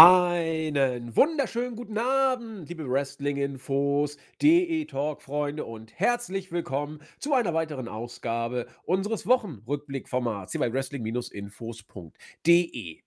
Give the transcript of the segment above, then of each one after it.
Einen wunderschönen guten Abend, liebe Wrestling-Infos, DE-Talk-Freunde und herzlich willkommen zu einer weiteren Ausgabe unseres Wochenrückblickformats hier bei Wrestling-Infos.de.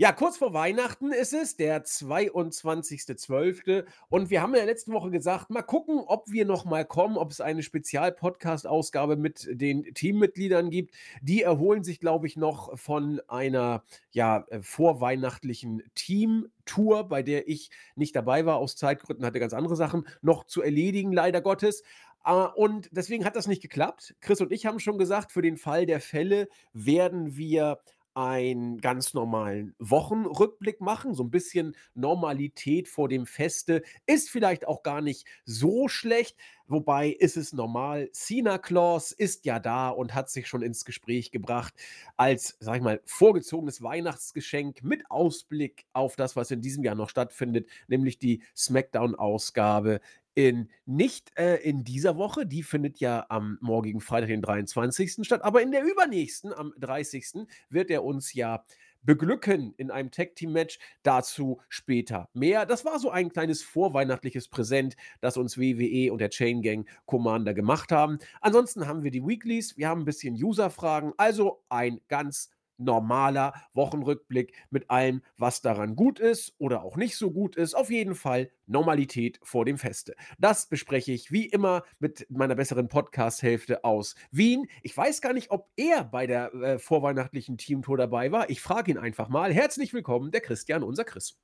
Ja, kurz vor Weihnachten ist es, der 22.12. Und wir haben in der letzten Woche gesagt, mal gucken, ob wir noch mal kommen, ob es eine Spezial-Podcast-Ausgabe mit den Teammitgliedern gibt. Die erholen sich, glaube ich, noch von einer ja, äh, vorweihnachtlichen Team-Tour, bei der ich nicht dabei war aus Zeitgründen, hatte ganz andere Sachen noch zu erledigen, leider Gottes. Uh, und deswegen hat das nicht geklappt. Chris und ich haben schon gesagt, für den Fall der Fälle werden wir einen ganz normalen Wochenrückblick machen. So ein bisschen Normalität vor dem Feste ist vielleicht auch gar nicht so schlecht. Wobei ist es normal. Cena Claus ist ja da und hat sich schon ins Gespräch gebracht als, sag ich mal, vorgezogenes Weihnachtsgeschenk mit Ausblick auf das, was in diesem Jahr noch stattfindet, nämlich die SmackDown-Ausgabe in nicht äh, in dieser Woche, die findet ja am morgigen Freitag, den 23. statt, aber in der übernächsten, am 30. wird er uns ja beglücken in einem Tag-Team-Match. Dazu später mehr. Das war so ein kleines vorweihnachtliches Präsent, das uns WWE und der Chain Gang Commander gemacht haben. Ansonsten haben wir die Weeklies, wir haben ein bisschen User-Fragen, also ein ganz normaler Wochenrückblick mit allem, was daran gut ist oder auch nicht so gut ist. Auf jeden Fall Normalität vor dem Feste. Das bespreche ich wie immer mit meiner besseren Podcast-Hälfte aus Wien. Ich weiß gar nicht, ob er bei der äh, vorweihnachtlichen Teamtour dabei war. Ich frage ihn einfach mal. Herzlich willkommen, der Christian, unser Chris.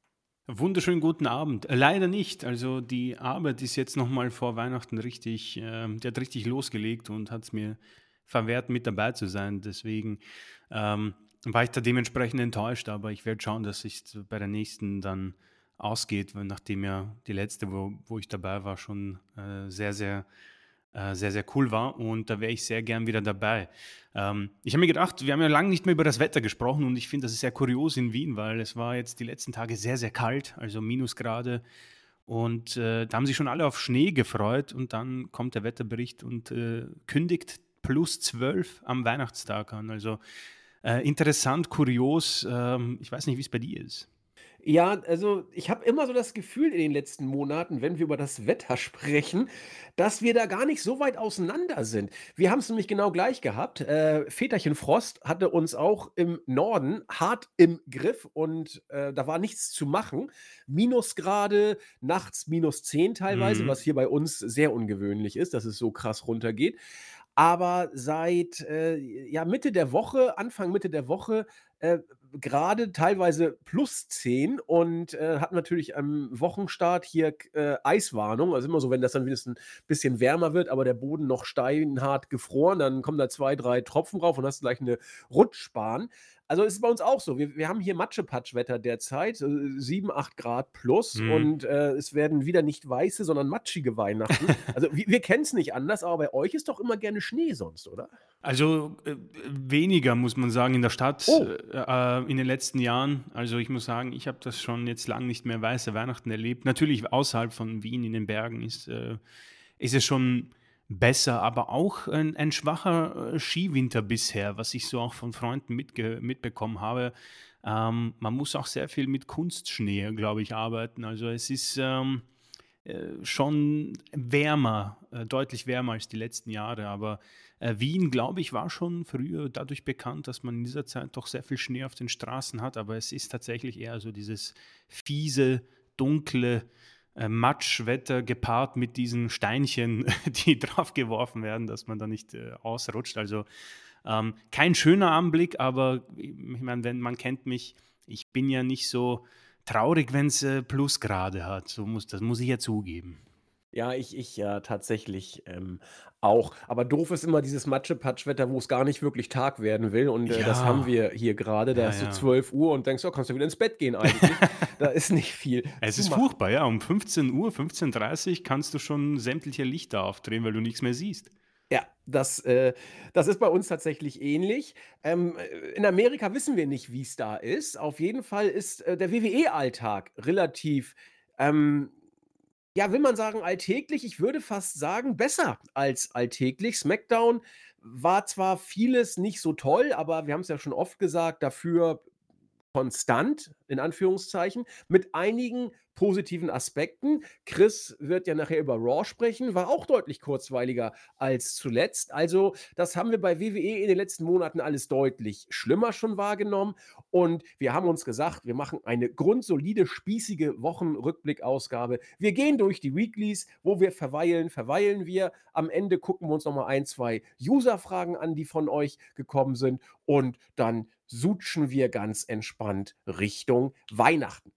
Wunderschönen guten Abend. Äh, leider nicht. Also die Arbeit ist jetzt nochmal vor Weihnachten richtig, äh, die hat richtig losgelegt und hat es mir verwehrt, mit dabei zu sein. Deswegen ähm, war ich da dementsprechend enttäuscht, aber ich werde schauen, dass es bei der nächsten dann ausgeht, nachdem ja die letzte, wo, wo ich dabei war, schon äh, sehr, sehr, äh, sehr, sehr cool war und da wäre ich sehr gern wieder dabei. Ähm, ich habe mir gedacht, wir haben ja lange nicht mehr über das Wetter gesprochen und ich finde, das ist sehr kurios in Wien, weil es war jetzt die letzten Tage sehr, sehr kalt, also Minusgrade und äh, da haben sich schon alle auf Schnee gefreut und dann kommt der Wetterbericht und äh, kündigt plus 12 am Weihnachtstag an. Also äh, interessant, kurios. Ähm, ich weiß nicht, wie es bei dir ist. Ja, also ich habe immer so das Gefühl in den letzten Monaten, wenn wir über das Wetter sprechen, dass wir da gar nicht so weit auseinander sind. Wir haben es nämlich genau gleich gehabt. Äh, Väterchen Frost hatte uns auch im Norden hart im Griff und äh, da war nichts zu machen. Minusgrade, nachts minus 10 teilweise, mhm. was hier bei uns sehr ungewöhnlich ist, dass es so krass runtergeht. Aber seit, äh, ja, Mitte der Woche, Anfang Mitte der Woche, äh, grade teilweise plus 10 und, äh, hatten natürlich am Wochenstart hier äh, Eiswarnung. Also immer so, wenn das dann wenigstens 'n bisschen wärmer wird, aber der Boden noch steinhart gefroren, dann kommen da 2, 3 Tropfen rauf und hast gleich eine Rutschbahn. Also ist es bei uns auch so. Wir, wir haben hier Matschepatsch-Wetter derzeit, äh, 7, 8 Grad plus mhm. und äh, es werden wieder nicht weiße, sondern matschige Weihnachten. also wir, wir kennen es nicht anders, aber bei euch ist doch immer gerne Schnee sonst, oder? Also äh, weniger, muss man sagen, in der Stadt oh. äh, in den letzten Jahren. Also ich muss sagen, ich habe das schon jetzt lange nicht mehr weiße Weihnachten erlebt. Natürlich außerhalb von Wien in den Bergen ist, äh, ist es schon besser, aber auch ein, ein schwacher äh, Skiwinter bisher, was ich so auch von Freunden mitbekommen habe. Ähm, man muss auch sehr viel mit Kunstschnee, glaube ich, arbeiten. Also es ist ähm, äh, schon wärmer, äh, deutlich wärmer als die letzten Jahre. Aber äh, Wien, glaube ich, war schon früher dadurch bekannt, dass man in dieser Zeit doch sehr viel Schnee auf den Straßen hat. Aber es ist tatsächlich eher so dieses fiese, dunkle, äh, Matschwetter gepaart mit diesen Steinchen, die drauf geworfen werden, dass man da nicht äh, ausrutscht. Also ähm, kein schöner Anblick, aber ich meine, wenn man kennt mich, ich bin ja nicht so traurig, wenn es äh, Plusgrade hat. So muss, das muss ich ja zugeben. Ja, ich ich ja tatsächlich, ähm, auch. Aber doof ist immer dieses Matsche-Patsch-Wetter, wo es gar nicht wirklich Tag werden will und, äh, das haben wir hier gerade. Da Ja, ist so ja. 12:00 und denkst: „Oh, kannst du wieder ins Bett gehen eigentlich.“ Da ist nicht viel Es ist furchtbar, ja. Um 15:00, 15:30 kannst du schon sämtliche Lichter aufdrehen, weil du nichts mehr siehst. Ja, das, äh das ist bei uns tatsächlich ähnlich. Ähm, äh, in Amerika wissen wir nicht, wie es da ist. Auf jeden Fall ist, äh, der WWE-Alltag relativ, ähm ja, will man sagen alltäglich? Ich würde fast sagen, besser als alltäglich. SmackDown war zwar vieles nicht so toll, aber wir haben es ja schon oft gesagt, dafür konstant, in Anführungszeichen, mit einigen positiven Aspekten. Chris wird ja nachher über Raw sprechen, war auch deutlich kurzweiliger als zuletzt. Also, das haben wir bei WWE in den letzten Monaten alles deutlich schlimmer schon wahrgenommen. Und wir haben uns gesagt, wir machen eine grundsolide, spießige Wochenrückblick-Ausgabe. Wir gehen durch die Weeklies, wo wir verweilen, verweilen wir. Am Ende gucken wir uns nochmal ein, zwei User-Fragen an, die von euch gekommen sind. Und dann sutschen wir ganz entspannt Richtung Weihnachten.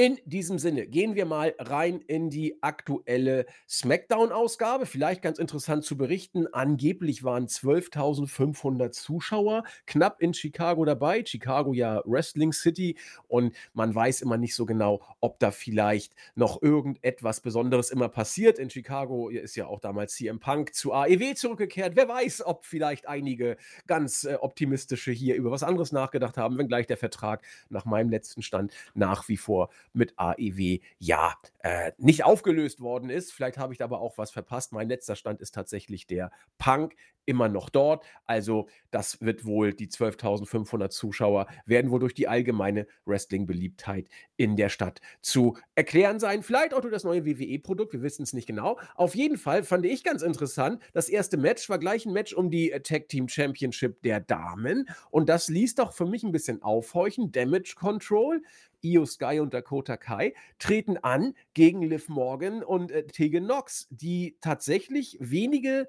In diesem Sinne gehen wir mal rein in die aktuelle SmackDown-Ausgabe. Vielleicht ganz interessant zu berichten. Angeblich waren 12.500 Zuschauer knapp in Chicago dabei. Chicago ja Wrestling City und man weiß immer nicht so genau, ob da vielleicht noch irgendetwas Besonderes immer passiert. In Chicago ist ja auch damals CM Punk zu AEW zurückgekehrt. Wer weiß, ob vielleicht einige ganz äh, optimistische hier über was anderes nachgedacht haben, wenngleich der Vertrag nach meinem letzten Stand nach wie vor mit AEW ja äh, nicht aufgelöst worden ist. Vielleicht habe ich da aber auch was verpasst. Mein letzter Stand ist tatsächlich der Punk immer noch dort. Also das wird wohl, die 12.500 Zuschauer werden wohl durch die allgemeine Wrestling-Beliebtheit in der Stadt zu erklären sein. Vielleicht auch durch das neue WWE-Produkt, wir wissen es nicht genau. Auf jeden Fall fand ich ganz interessant, das erste Match war gleich ein Match um die äh, Tag Team Championship der Damen und das ließ doch für mich ein bisschen aufhorchen. Damage Control Io Sky und Dakota Kai treten an gegen Liv Morgan und äh, Tegan Knox, die tatsächlich wenige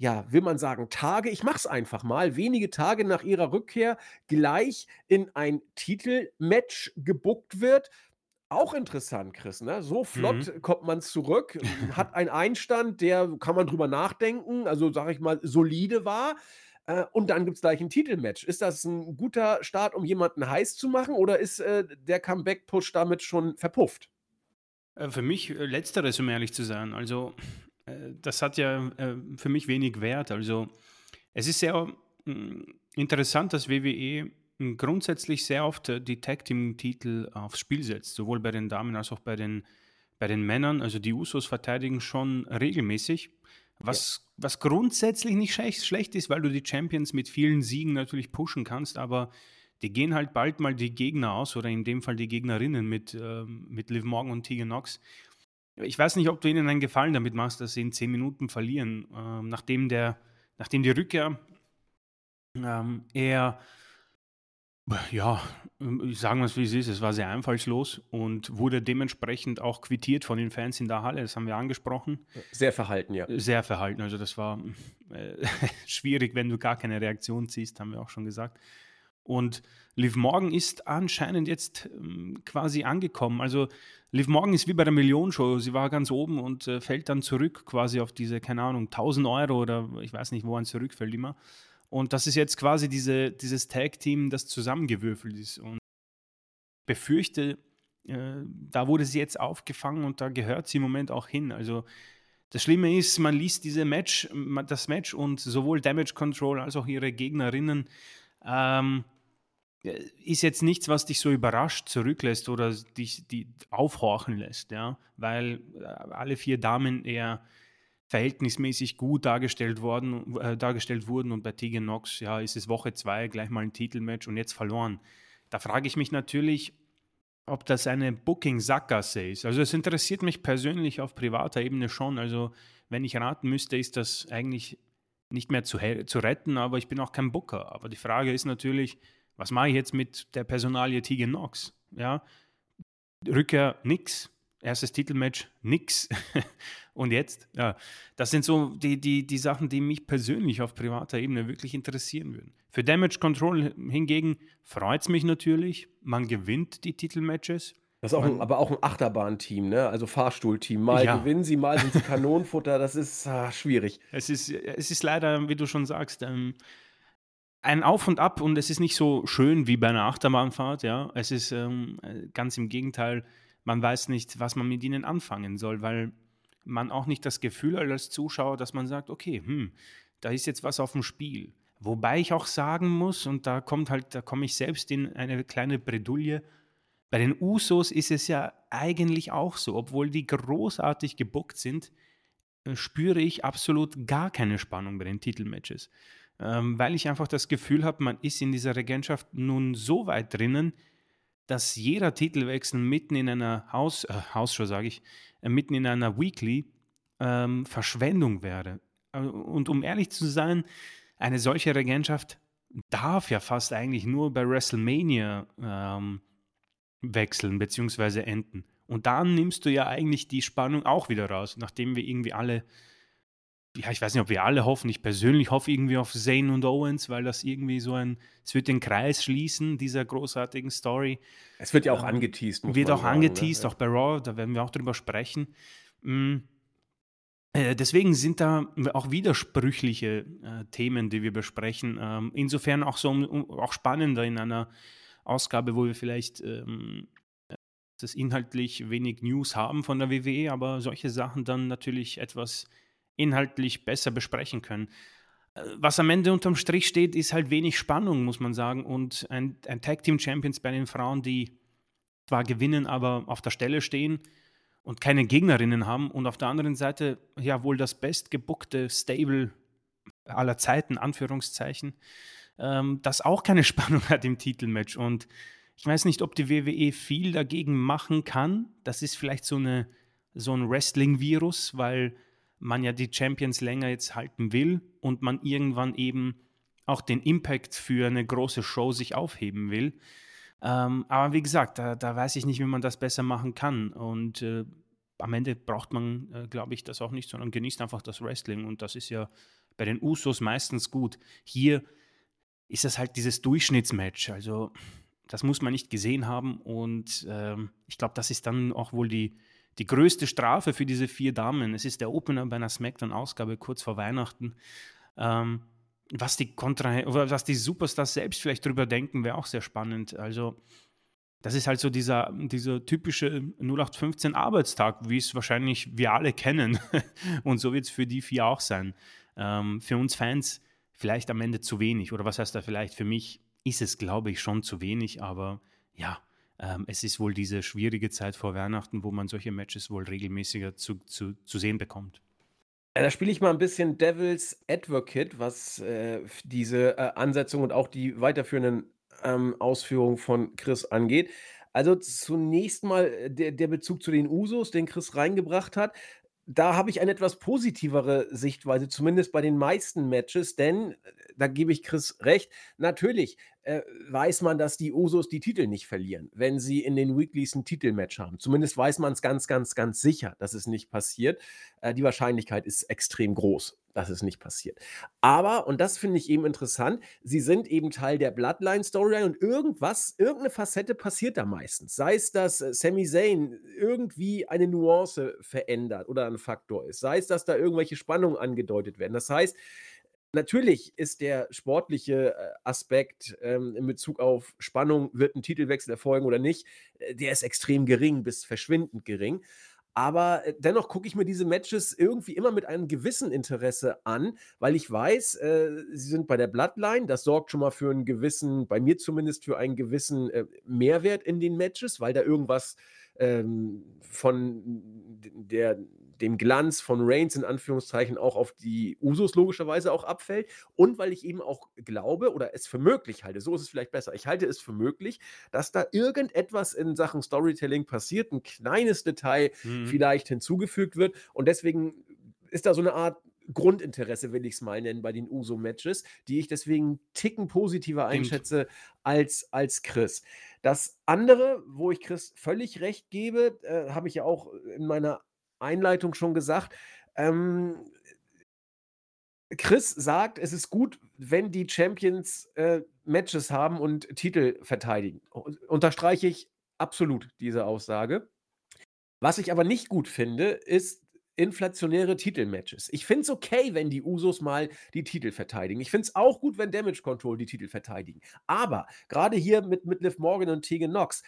ja, will man sagen, Tage, ich mache es einfach mal, wenige Tage nach ihrer Rückkehr gleich in ein Titelmatch gebuckt wird. Auch interessant, Chris, ne? So flott mhm. kommt man zurück, hat einen Einstand, der, kann man drüber nachdenken, also sage ich mal, solide war. Äh, und dann gibt es gleich ein Titelmatch. Ist das ein guter Start, um jemanden heiß zu machen, oder ist äh, der Comeback-Push damit schon verpufft? Äh, für mich äh, letzteres, um ehrlich zu sein. Also, das hat ja äh, für mich wenig Wert. Also, es ist sehr mm, interessant, dass WWE mm, grundsätzlich sehr oft die Tag Team Titel aufs Spiel setzt, sowohl bei den Damen als auch bei den, bei den Männern. Also die Usos verteidigen schon regelmäßig. Was, ja. was grundsätzlich nicht schlecht, schlecht ist, weil du die Champions mit vielen Siegen natürlich pushen kannst, aber die gehen halt bald mal die Gegner aus oder in dem Fall die Gegnerinnen mit, äh, mit Liv Morgan und Tegan Knox. Ich weiß nicht, ob du ihnen einen Gefallen damit machst, dass sie in zehn Minuten verlieren, äh, nachdem, der, nachdem die Rückkehr ähm, eher ja, ähm, sagen wir es wie es ist, es war sehr einfallslos und wurde dementsprechend auch quittiert von den Fans in der Halle, das haben wir angesprochen. Sehr verhalten, ja. Sehr verhalten, also das war äh, schwierig, wenn du gar keine Reaktion ziehst, haben wir auch schon gesagt. Und Liv Morgan ist anscheinend jetzt ähm, quasi angekommen. Also Liv Morgan ist wie bei der Millionenshow. Sie war ganz oben und äh, fällt dann zurück quasi auf diese, keine Ahnung, 1000 Euro oder ich weiß nicht, wo man zurückfällt immer. Und das ist jetzt quasi diese, dieses Tag-Team, das zusammengewürfelt ist. Und befürchte, äh, da wurde sie jetzt aufgefangen und da gehört sie im Moment auch hin. Also das Schlimme ist, man liest diese Match, das Match und sowohl Damage Control als auch ihre Gegnerinnen ähm, ist jetzt nichts, was dich so überrascht zurücklässt oder dich die aufhorchen lässt, ja, weil äh, alle vier Damen eher verhältnismäßig gut dargestellt worden, äh, dargestellt wurden und bei Tegan Knox, ja, ist es Woche zwei, gleich mal ein Titelmatch und jetzt verloren. Da frage ich mich natürlich, ob das eine Booking-Sackgasse ist. Also es interessiert mich persönlich auf privater Ebene schon. Also wenn ich raten müsste, ist das eigentlich nicht mehr zu, zu retten, aber ich bin auch kein Booker. Aber die Frage ist natürlich, was mache ich jetzt mit der Personalie Tegan Knox? Ja, Rückkehr nix, erstes Titelmatch nix. Und jetzt? Ja, das sind so die, die, die Sachen, die mich persönlich auf privater Ebene wirklich interessieren würden. Für Damage Control hingegen freut es mich natürlich. Man gewinnt die Titelmatches. Das ist auch ein, aber auch ein Achterbahn-Team, ne? Also Fahrstuhlteam. Mal ja. gewinnen sie, mal sind sie Kanonenfutter. Das ist ah, schwierig. Es ist, es ist leider, wie du schon sagst, ähm, ein Auf und Ab und es ist nicht so schön wie bei einer Achterbahnfahrt, ja. Es ist ähm, ganz im Gegenteil, man weiß nicht, was man mit ihnen anfangen soll, weil man auch nicht das Gefühl hat als Zuschauer, dass man sagt, okay, hm, da ist jetzt was auf dem Spiel. Wobei ich auch sagen muss, und da kommt halt, da komme ich selbst in eine kleine Bredouille, bei den Usos ist es ja eigentlich auch so, obwohl die großartig gebuckt sind, äh, spüre ich absolut gar keine Spannung bei den Titelmatches. Ähm, weil ich einfach das Gefühl habe, man ist in dieser Regentschaft nun so weit drinnen, dass jeder Titelwechsel mitten in einer Haus, äh, sage ich, äh, mitten in einer Weekly ähm, Verschwendung wäre. Äh, und um ehrlich zu sein, eine solche Regentschaft darf ja fast eigentlich nur bei WrestleMania ähm, wechseln bzw. enden. Und dann nimmst du ja eigentlich die Spannung auch wieder raus, nachdem wir irgendwie alle, ja, ich weiß nicht, ob wir alle hoffen, ich persönlich hoffe irgendwie auf Zane und Owens, weil das irgendwie so ein, es wird den Kreis schließen, dieser großartigen Story. Es wird ja auch ähm, angeteased. Wird auch sagen, ne? angeteased, ne? auch bei Raw, da werden wir auch drüber sprechen. Mhm. Äh, deswegen sind da auch widersprüchliche äh, Themen, die wir besprechen. Ähm, insofern auch so um, auch spannender in einer Ausgabe, wo wir vielleicht ähm, das inhaltlich wenig News haben von der WWE, aber solche Sachen dann natürlich etwas inhaltlich besser besprechen können. Äh, was am Ende unterm Strich steht, ist halt wenig Spannung, muss man sagen. Und ein, ein Tag Team Champions bei den Frauen, die zwar gewinnen, aber auf der Stelle stehen, und keine Gegnerinnen haben und auf der anderen Seite ja wohl das bestgebuckte Stable aller Zeiten, Anführungszeichen, ähm, das auch keine Spannung hat im Titelmatch. Und ich weiß nicht, ob die WWE viel dagegen machen kann. Das ist vielleicht so, eine, so ein Wrestling-Virus, weil man ja die Champions länger jetzt halten will und man irgendwann eben auch den Impact für eine große Show sich aufheben will. Ähm, aber wie gesagt, da, da, weiß ich nicht, wie man das besser machen kann. Und äh, am Ende braucht man, äh, glaube ich, das auch nicht, sondern genießt einfach das Wrestling. Und das ist ja bei den Usos meistens gut. Hier ist es halt dieses Durchschnittsmatch. Also das muss man nicht gesehen haben. Und ähm, ich glaube, das ist dann auch wohl die, die größte Strafe für diese vier Damen. Es ist der Opener bei einer Smackdown-Ausgabe kurz vor Weihnachten. Ähm, was die Kontra oder was die Superstars selbst vielleicht drüber denken, wäre auch sehr spannend. Also, das ist halt so dieser, dieser typische 0815 Arbeitstag, wie es wahrscheinlich wir alle kennen. Und so wird es für die vier auch sein. Ähm, für uns Fans vielleicht am Ende zu wenig. Oder was heißt da vielleicht? Für mich ist es, glaube ich, schon zu wenig. Aber ja, ähm, es ist wohl diese schwierige Zeit vor Weihnachten, wo man solche Matches wohl regelmäßiger zu, zu, zu sehen bekommt. Ja, da spiele ich mal ein bisschen Devil's Advocate, was, äh, diese, äh, Ansetzung und auch die weiterführenden, ähm, Ausführungen von Chris angeht. Also, zunächst mal, äh, der der Bezug zu den Usos, den Chris reingebracht hat. Da habe ich eine etwas positivere Sichtweise, zumindest bei den meisten Matches, denn, äh, da gebe ich Chris recht, natürlich, äh, weiß man, dass die Usos die Titel nicht verlieren, wenn sie in den Weeklies ein Titelmatch haben. Zumindest weiß man es ganz, ganz, ganz sicher, dass es nicht passiert. Äh, die Wahrscheinlichkeit ist extrem groß, dass es nicht passiert. Aber, und das finde ich eben interessant, sie sind eben Teil der Bloodline-Storyline und irgendwas, irgendeine Facette passiert da meistens. Sei es, dass äh, Sami Zayn irgendwie eine Nuance verändert oder ein Faktor ist. Sei es, dass da irgendwelche Spannungen angedeutet werden. Das heißt, Natürlich ist der sportliche äh, Aspekt ähm, in Bezug auf Spannung, wird ein Titelwechsel erfolgen oder nicht, äh, der ist extrem gering bis verschwindend gering. Aber äh, dennoch gucke ich mir diese Matches irgendwie immer mit einem gewissen Interesse an, weil ich weiß, äh, sie sind bei der Bloodline. Das sorgt schon mal für einen gewissen, bei mir zumindest für einen gewissen äh, Mehrwert in den Matches, weil da irgendwas ähm, von der dem Glanz von Reigns in Anführungszeichen auch auf die Usos logischerweise auch abfällt und weil ich eben auch glaube oder es für möglich halte, so ist es vielleicht besser, ich halte es für möglich, dass da irgendetwas in Sachen Storytelling passiert, ein kleines Detail mhm. vielleicht hinzugefügt wird und deswegen ist da so eine Art Grundinteresse, will ich es mal nennen, bei den Uso-Matches, die ich deswegen ticken positiver einschätze als, als Chris. Das andere, wo ich Chris völlig recht gebe, äh, habe ich ja auch in meiner Einleitung schon gesagt. Ähm, Chris sagt, es ist gut, wenn die Champions äh, Matches haben und Titel verteidigen. Unterstreiche ich absolut diese Aussage. Was ich aber nicht gut finde, ist inflationäre Titelmatches. Ich finde es okay, wenn die Usos mal die Titel verteidigen. Ich finde es auch gut, wenn Damage Control die Titel verteidigen. Aber gerade hier mit, mit Liv Morgan und Tegan Knox,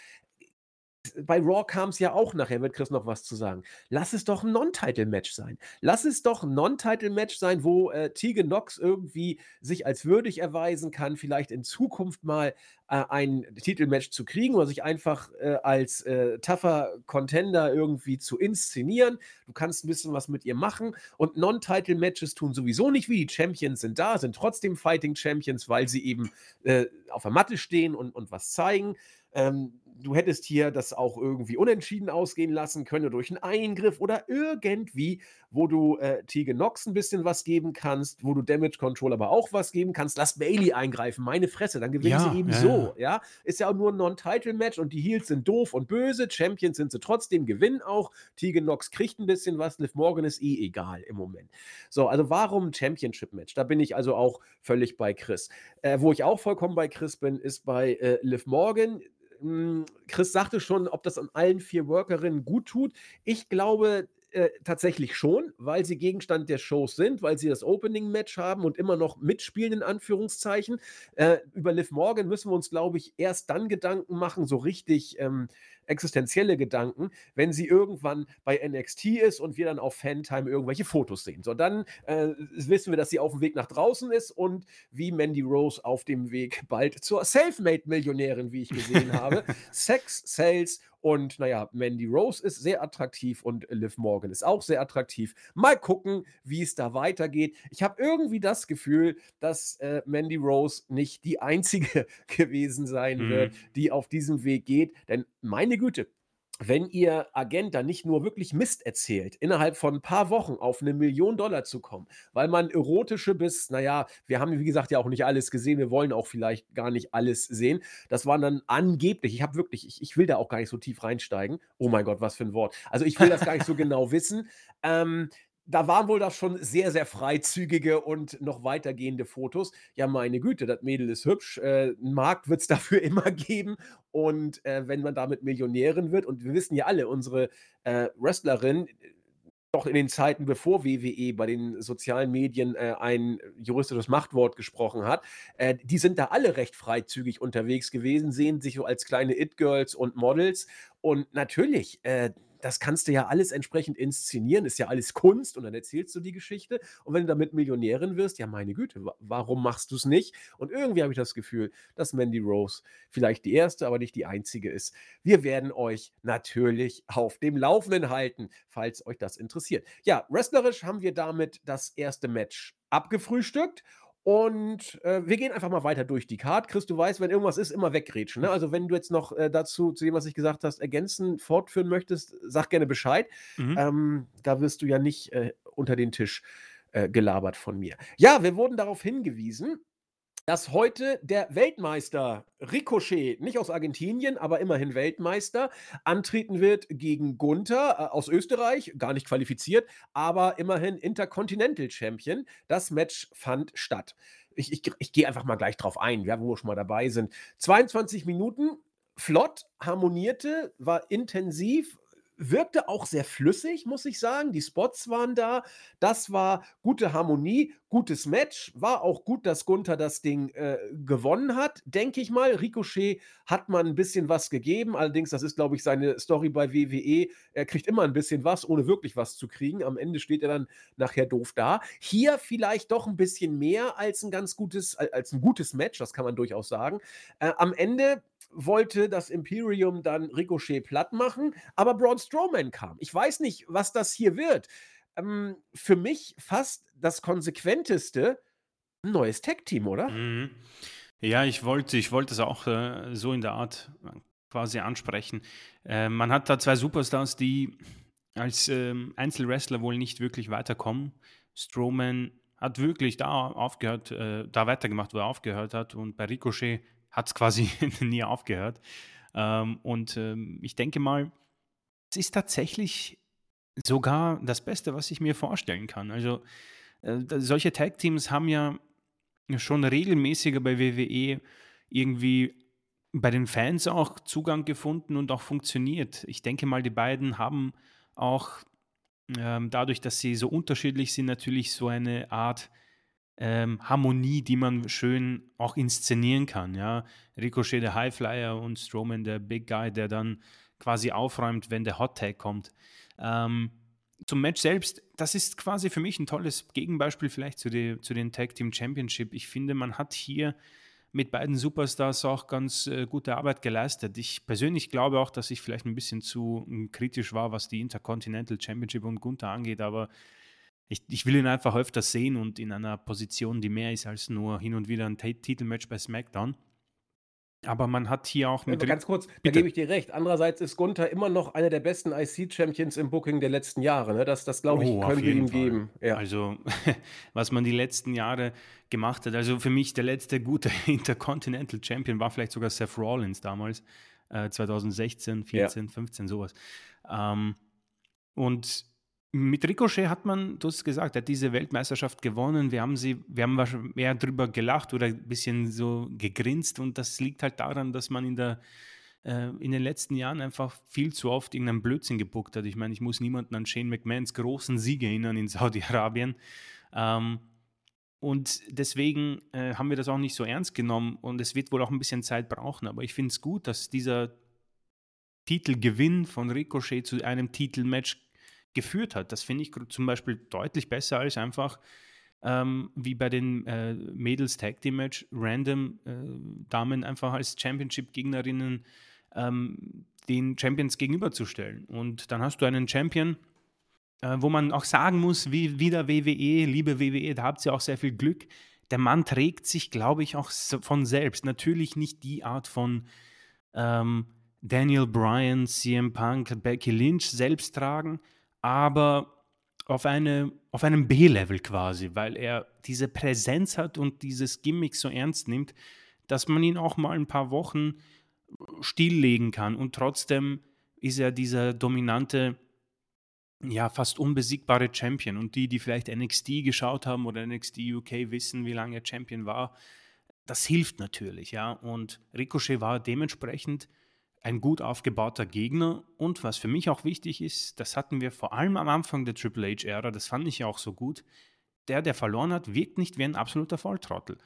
bei Raw kam es ja auch nachher, wird Chris noch was zu sagen. Lass es doch ein Non-Title-Match sein. Lass es doch ein Non-Title-Match sein, wo äh, Tegan Nox irgendwie sich als würdig erweisen kann, vielleicht in Zukunft mal äh, ein Titelmatch zu kriegen oder sich einfach äh, als äh, tougher Contender irgendwie zu inszenieren. Du kannst ein bisschen was mit ihr machen und Non-Title-Matches tun sowieso nicht wie. Die Champions sind da, sind trotzdem Fighting Champions, weil sie eben äh, auf der Matte stehen und, und was zeigen. Ähm, du hättest hier das auch irgendwie unentschieden ausgehen lassen können durch einen Eingriff oder irgendwie, wo du äh, Tegan Nox ein bisschen was geben kannst, wo du Damage Control aber auch was geben kannst. Lass Bailey eingreifen, meine Fresse, dann gewinnen Ja, sie eben ja, so. ja. Ja, ist ja auch nur ein Non-Title-Match und die Heels sind doof und böse. Champions sind sie trotzdem, gewinnen auch. Tegan Nox kriegt ein bisschen was. Liv Morgan ist eh egal im Moment. So, also warum Championship-Match? Da bin ich also auch völlig bei Chris. Äh, wo ich auch vollkommen bei Chris bin, ist bei äh, Liv Morgan. Hm, Chris sagte schon, ob das an allen vier Workerinnen gut tut. Ich glaube äh, tatsächlich schon, weil sie Gegenstand der Shows sind, weil sie das Opening-Match haben und immer noch mitspielen, in Anführungszeichen. Äh, über Liv Morgan müssen wir uns, glaube ich, erst dann Gedanken machen, so richtig ähm, existenzielle Gedanken, wenn sie irgendwann bei NXT ist und wir dann auf Fantime irgendwelche Fotos sehen. So, dann äh, wissen wir, dass sie auf dem Weg nach draußen ist und wie Mandy Rose auf dem Weg bald zur Selfmade-Millionärin, wie ich gesehen habe. Sex, Sales und naja, Mandy Rose ist sehr attraktiv und Liv Morgan ist auch sehr attraktiv. Mal gucken, wie es da weitergeht. Ich habe irgendwie das Gefühl, dass äh, Mandy Rose nicht die einzige gewesen sein Mhm. wird, die auf diesem Weg geht. Denn meine Güte, wenn ihr Agent da nicht nur wirklich Mist erzählt, innerhalb von ein paar Wochen auf eine Million Dollar zu kommen, weil man erotische bis, naja, wir haben wie gesagt ja auch nicht alles gesehen, wir wollen auch vielleicht gar nicht alles sehen. Das waren dann angeblich, ich habe wirklich, ich, ich will da auch gar nicht so tief reinsteigen. Oh mein Gott, was für ein Wort. Also ich will das gar nicht so genau wissen. Ähm, da waren wohl das schon sehr, sehr freizügige und noch weitergehende Fotos. Ja, meine Güte, das Mädel ist hübsch. Äh, einen Markt wird es dafür immer geben. Und äh, wenn man damit Millionärin wird, und wir wissen ja alle, unsere äh, Wrestlerin, noch in den Zeiten, bevor WWE bei den sozialen Medien äh, ein juristisches Machtwort gesprochen hat, äh, die sind da alle recht freizügig unterwegs gewesen, sehen sich so als kleine It-Girls und Models. Und natürlich, äh, das kannst du ja alles entsprechend inszenieren, ist ja alles Kunst und dann erzählst du die Geschichte. Und wenn du damit Millionärin wirst, ja meine Güte, wa warum machst du es nicht? Und irgendwie habe ich das Gefühl, dass Mandy Rose vielleicht die erste, aber nicht die einzige ist. Wir werden euch natürlich auf dem Laufenden halten, falls euch das interessiert. Ja, wrestlerisch haben wir damit das erste Match abgefrühstückt. Und äh, wir gehen einfach mal weiter durch die Card. Chris, du weißt, wenn irgendwas ist, immer weggrätschen. Ne? Also, wenn du jetzt noch äh, dazu, zu dem, was ich gesagt hast, ergänzen, fortführen möchtest, sag gerne Bescheid. Mhm. Ähm, da wirst du ja nicht äh, unter den Tisch äh, gelabert von mir. Ja, wir wurden darauf hingewiesen, dass heute der Weltmeister Ricochet, nicht aus Argentinien, aber immerhin Weltmeister, antreten wird gegen Gunther äh, aus Österreich, gar nicht qualifiziert, aber immerhin Intercontinental Champion. Das Match fand statt. Ich, ich, ich gehe einfach mal gleich drauf ein, ja, wo wir schon mal dabei sind. 22 Minuten, flott, harmonierte, war intensiv, wirkte auch sehr flüssig, muss ich sagen. Die Spots waren da. Das war gute Harmonie, gutes Match. War auch gut, dass Gunther das Ding äh, gewonnen hat, denke ich mal. Ricochet hat man ein bisschen was gegeben. Allerdings, das ist, glaube ich, seine Story bei WWE. Er kriegt immer ein bisschen was, ohne wirklich was zu kriegen. Am Ende steht er dann nachher doof da. Hier vielleicht doch ein bisschen mehr als ein ganz gutes, als ein gutes Match, das kann man durchaus sagen. Äh, am Ende wollte das Imperium dann Ricochet platt machen, aber Braun Strowman kam. Ich weiß nicht, was das hier wird. Ähm, für mich fast das konsequenteste ein neues Tag-Team, oder? Mhm. Ja, ich wollte, ich wollte es auch äh, so in der Art äh, quasi ansprechen. Äh, man hat da zwei Superstars, die als ähm, Einzelwrestler wohl nicht wirklich weiterkommen. Strowman hat wirklich da aufgehört, äh, da weitergemacht, wo er aufgehört hat. Und bei Ricochet hat es quasi nie aufgehört. Ähm, und ähm, ich denke mal, es ist tatsächlich sogar das Beste, was ich mir vorstellen kann. Also äh, solche Tag-Teams haben ja schon regelmäßiger bei WWE irgendwie bei den Fans auch Zugang gefunden und auch funktioniert. Ich denke mal, die beiden haben auch ähm, dadurch, dass sie so unterschiedlich sind, natürlich so eine Art ähm, Harmonie, die man schön auch inszenieren kann. Ja? Ricochet der Highflyer und Strowman der Big Guy, der dann quasi aufräumt, wenn der Hot Tag kommt. Ähm, zum Match selbst, das ist quasi für mich ein tolles Gegenbeispiel vielleicht zu, die, zu den Tag Team Championship. Ich finde, man hat hier mit beiden Superstars auch ganz äh, gute Arbeit geleistet. Ich persönlich glaube auch, dass ich vielleicht ein bisschen zu äh, kritisch war, was die Intercontinental Championship und Gunther angeht, aber ich, ich will ihn einfach öfters sehen und in einer Position, die mehr ist als nur hin und wieder ein Ta- Titelmatch bei SmackDown. Aber man hat hier auch mit. ganz kurz, da gebe ich dir recht. Andererseits ist Gunther immer noch einer der besten IC-Champions im Booking der letzten Jahre. Ne? Das, das glaube ich, oh, können wir ihm Fall. geben. Ja. Also, was man die letzten Jahre gemacht hat. Also, für mich der letzte gute Intercontinental Champion war vielleicht sogar Seth Rollins damals. Äh, 2016, 14, ja. 15, sowas. Ähm, und mit Ricochet hat man, du hast gesagt, hat diese Weltmeisterschaft gewonnen. Wir haben sie, wir haben mehr drüber gelacht oder ein bisschen so gegrinst und das liegt halt daran, dass man in der äh, in den letzten Jahren einfach viel zu oft irgendeinen Blödsinn gebuckt hat. Ich meine, ich muss niemanden an Shane McMahons großen Sieg erinnern in Saudi-Arabien. Ähm, und deswegen äh, haben wir das auch nicht so ernst genommen und es wird wohl auch ein bisschen Zeit brauchen. Aber ich finde es gut, dass dieser Titelgewinn von Ricochet zu einem Titelmatch geführt hat. Das finde ich zum Beispiel deutlich besser als einfach ähm, wie bei den äh, Mädels Tag Team Match random äh, Damen einfach als Championship-Gegnerinnen ähm, den Champions gegenüberzustellen. Und dann hast du einen Champion, äh, wo man auch sagen muss, wie wieder WWE, liebe WWE, da habt ihr auch sehr viel Glück. Der Mann trägt sich, glaube ich, auch von selbst. Natürlich nicht die Art von ähm, Daniel Bryan, CM Punk, Becky Lynch selbst tragen, aber auf, eine, auf einem B-Level quasi, weil er diese Präsenz hat und dieses Gimmick so ernst nimmt, dass man ihn auch mal ein paar Wochen stilllegen kann und trotzdem ist er dieser dominante, ja, fast unbesiegbare Champion. Und die, die vielleicht NXT geschaut haben oder NXT UK wissen, wie lange er Champion war, das hilft natürlich, ja. Und Ricochet war dementsprechend ein gut aufgebauter Gegner und was für mich auch wichtig ist, das hatten wir vor allem am Anfang der Triple H-Ära, das fand ich auch so gut, der, der verloren hat, wirkt nicht wie ein absoluter Volltrottel.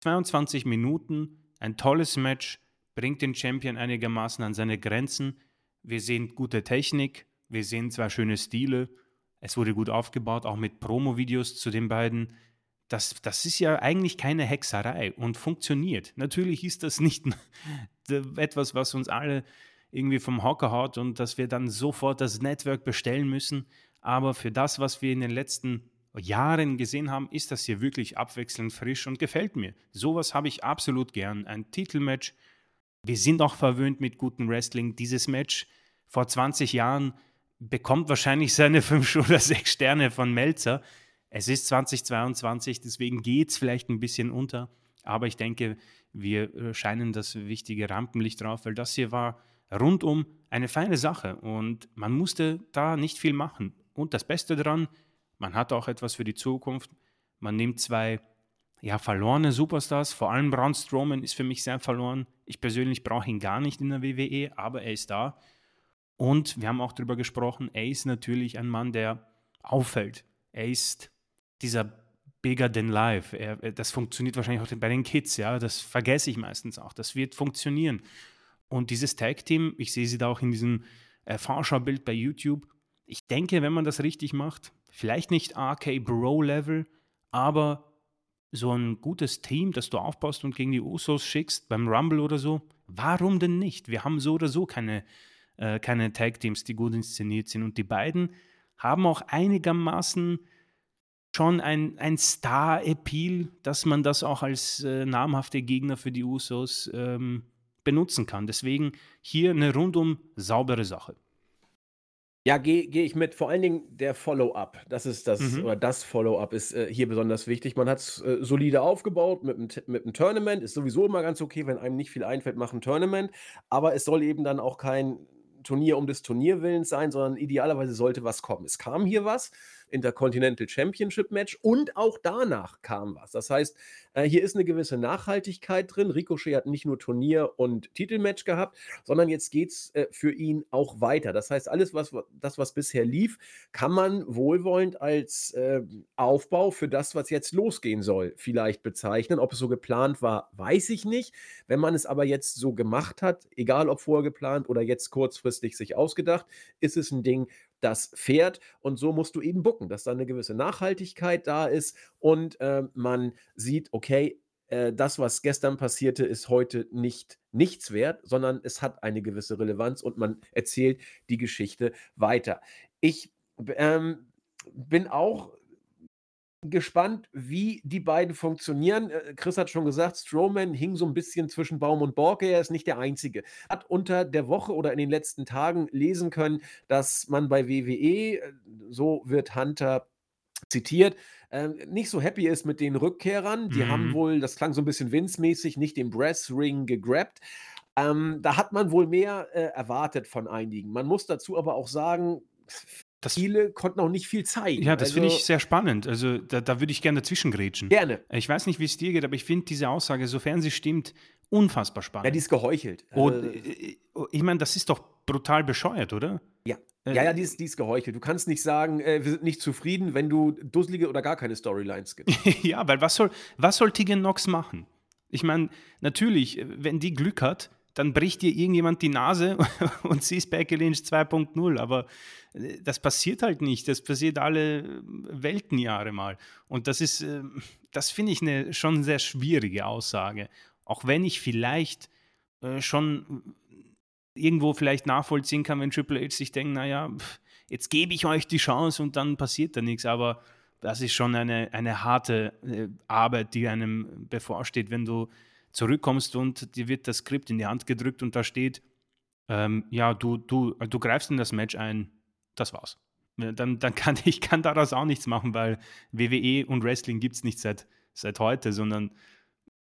22 Minuten, ein tolles Match, bringt den Champion einigermaßen an seine Grenzen. Wir sehen gute Technik, wir sehen zwei schöne Stile, es wurde gut aufgebaut, auch mit Promo-Videos zu den beiden das, das ist ja eigentlich keine Hexerei und funktioniert. Natürlich ist das nicht etwas, was uns alle irgendwie vom Hocker haut und dass wir dann sofort das Network bestellen müssen. Aber für das, was wir in den letzten Jahren gesehen haben, ist das hier wirklich abwechselnd frisch und gefällt mir. Sowas habe ich absolut gern. Ein Titelmatch. Wir sind auch verwöhnt mit gutem Wrestling. Dieses Match vor 20 Jahren bekommt wahrscheinlich seine 5 oder 6 Sterne von Melzer. Es ist 2022, deswegen geht es vielleicht ein bisschen unter, aber ich denke, wir äh, scheinen das wichtige Rampenlicht drauf, weil das hier war rundum eine feine Sache und man musste da nicht viel machen. Und das Beste daran, man hat auch etwas für die Zukunft. Man nimmt zwei ja, verlorene Superstars, vor allem Braun Strowman ist für mich sehr verloren. Ich persönlich brauche ihn gar nicht in der WWE, aber er ist da. Und wir haben auch darüber gesprochen, er ist natürlich ein Mann, der auffällt. Er ist dieser bigger than life. Er, das funktioniert wahrscheinlich auch bei den Kids, ja. Das vergesse ich meistens auch. Das wird funktionieren. Und dieses Tag-Team, ich sehe sie da auch in diesem äh, Vorschaubild bei YouTube. Ich denke, wenn man das richtig macht, vielleicht nicht RK Bro-Level, aber so ein gutes Team, das du aufbaust und gegen die Usos schickst, beim Rumble oder so, warum denn nicht? Wir haben so oder so keine, äh, keine Tag-Teams, die gut inszeniert sind. Und die beiden haben auch einigermaßen schon ein, ein Star-Appeal, dass man das auch als äh, namhafte Gegner für die Usos ähm, benutzen kann. Deswegen hier eine rundum saubere Sache. Ja, gehe geh ich mit. Vor allen Dingen der Follow-up. Das ist das, mhm. oder das Follow-up ist äh, hier besonders wichtig. Man hat es äh, solide aufgebaut mit einem mit Tournament. Ist sowieso immer ganz okay, wenn einem nicht viel einfällt, machen Tournament. Aber es soll eben dann auch kein Turnier um des Turnierwillens sein, sondern idealerweise sollte was kommen. Es kam hier was. Intercontinental Championship Match und auch danach kam was. Das heißt, äh, hier ist eine gewisse Nachhaltigkeit drin. Ricochet hat nicht nur Turnier und Titelmatch gehabt, sondern jetzt geht es äh, für ihn auch weiter. Das heißt, alles, was das, was bisher lief, kann man wohlwollend als äh, Aufbau für das, was jetzt losgehen soll, vielleicht bezeichnen. Ob es so geplant war, weiß ich nicht. Wenn man es aber jetzt so gemacht hat, egal ob vorher geplant oder jetzt kurzfristig sich ausgedacht, ist es ein Ding, das fährt. Und so musst du eben bucken, dass da eine gewisse Nachhaltigkeit da ist und äh, man sieht, okay, äh, das, was gestern passierte, ist heute nicht nichts wert, sondern es hat eine gewisse Relevanz und man erzählt die Geschichte weiter. Ich ähm, bin auch gespannt, wie die beiden funktionieren. Äh, Chris hat schon gesagt, Strowman hing so ein bisschen zwischen Baum und Borke. Er ist nicht der Einzige. Hat unter der Woche oder in den letzten Tagen lesen können, dass man bei WWE, äh, so wird Hunter zitiert, äh, nicht so happy ist mit den Rückkehrern. Die haben Mhm. wohl, das klang so ein bisschen Vince-mäßig, nicht den Brass-Ring gegrabt. Ähm, da hat man wohl mehr äh, erwartet von einigen. Man muss dazu aber auch sagen, Das viele konnten auch nicht viel zeigen. ja, das finde Also ich sehr spannend. Also, da da würde ich gerne dazwischengrätschen. gerne. Ich weiß nicht, wie es dir geht, aber ich finde diese Aussage, sofern sie stimmt, unfassbar Ja, spannend. die ist geheuchelt. Und, Also, äh, äh, ich meine, das ist doch brutal bescheuert, oder? ja. Äh, Ja, ja, die ist, die ist geheuchelt. Du kannst nicht sagen, äh, wir sind nicht zufrieden, wenn du dusselige oder gar keine Storylines gibt. Ja, weil was soll, was soll Tegan Nox machen? Ich meine, natürlich, äh, wenn die Glück hat, dann bricht ihr irgendjemand die Nase und sie ist Becky Lynch 2.0. Aber äh, das passiert halt nicht. Das passiert alle äh, Weltenjahre mal. Und das ist, äh, das finde ich eine schon sehr schwierige Aussage. Auch wenn ich vielleicht schon irgendwo vielleicht nachvollziehen kann, wenn Triple H sich denkt, naja, jetzt gebe ich euch die Chance und dann passiert da nichts. Aber das ist schon eine, eine harte Arbeit, die einem bevorsteht, wenn du zurückkommst und dir wird das Skript in die Hand gedrückt und da steht, ähm, ja, du, du, du greifst in das Match ein, das war's. Dann, dann kann ich kann daraus auch nichts machen, weil WWE und Wrestling gibt es nicht seit, seit heute, sondern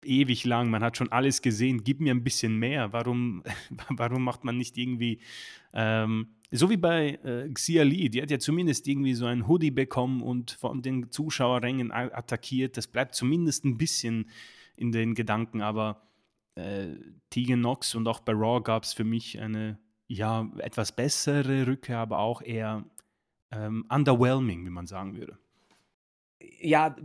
ewig lang. Man hat schon alles gesehen. Gib mir ein bisschen mehr. Warum, warum macht man nicht irgendwie, ähm, so wie bei äh, Xia Li, die hat ja zumindest irgendwie so ein Hoodie bekommen und von den Zuschauerrängen attackiert. Das bleibt zumindest ein bisschen in den Gedanken, aber äh, Tegan Nox und auch bei Raw gab es für mich eine ja etwas bessere Rückkehr, aber auch eher ähm, underwhelming, wie man sagen würde. Ja,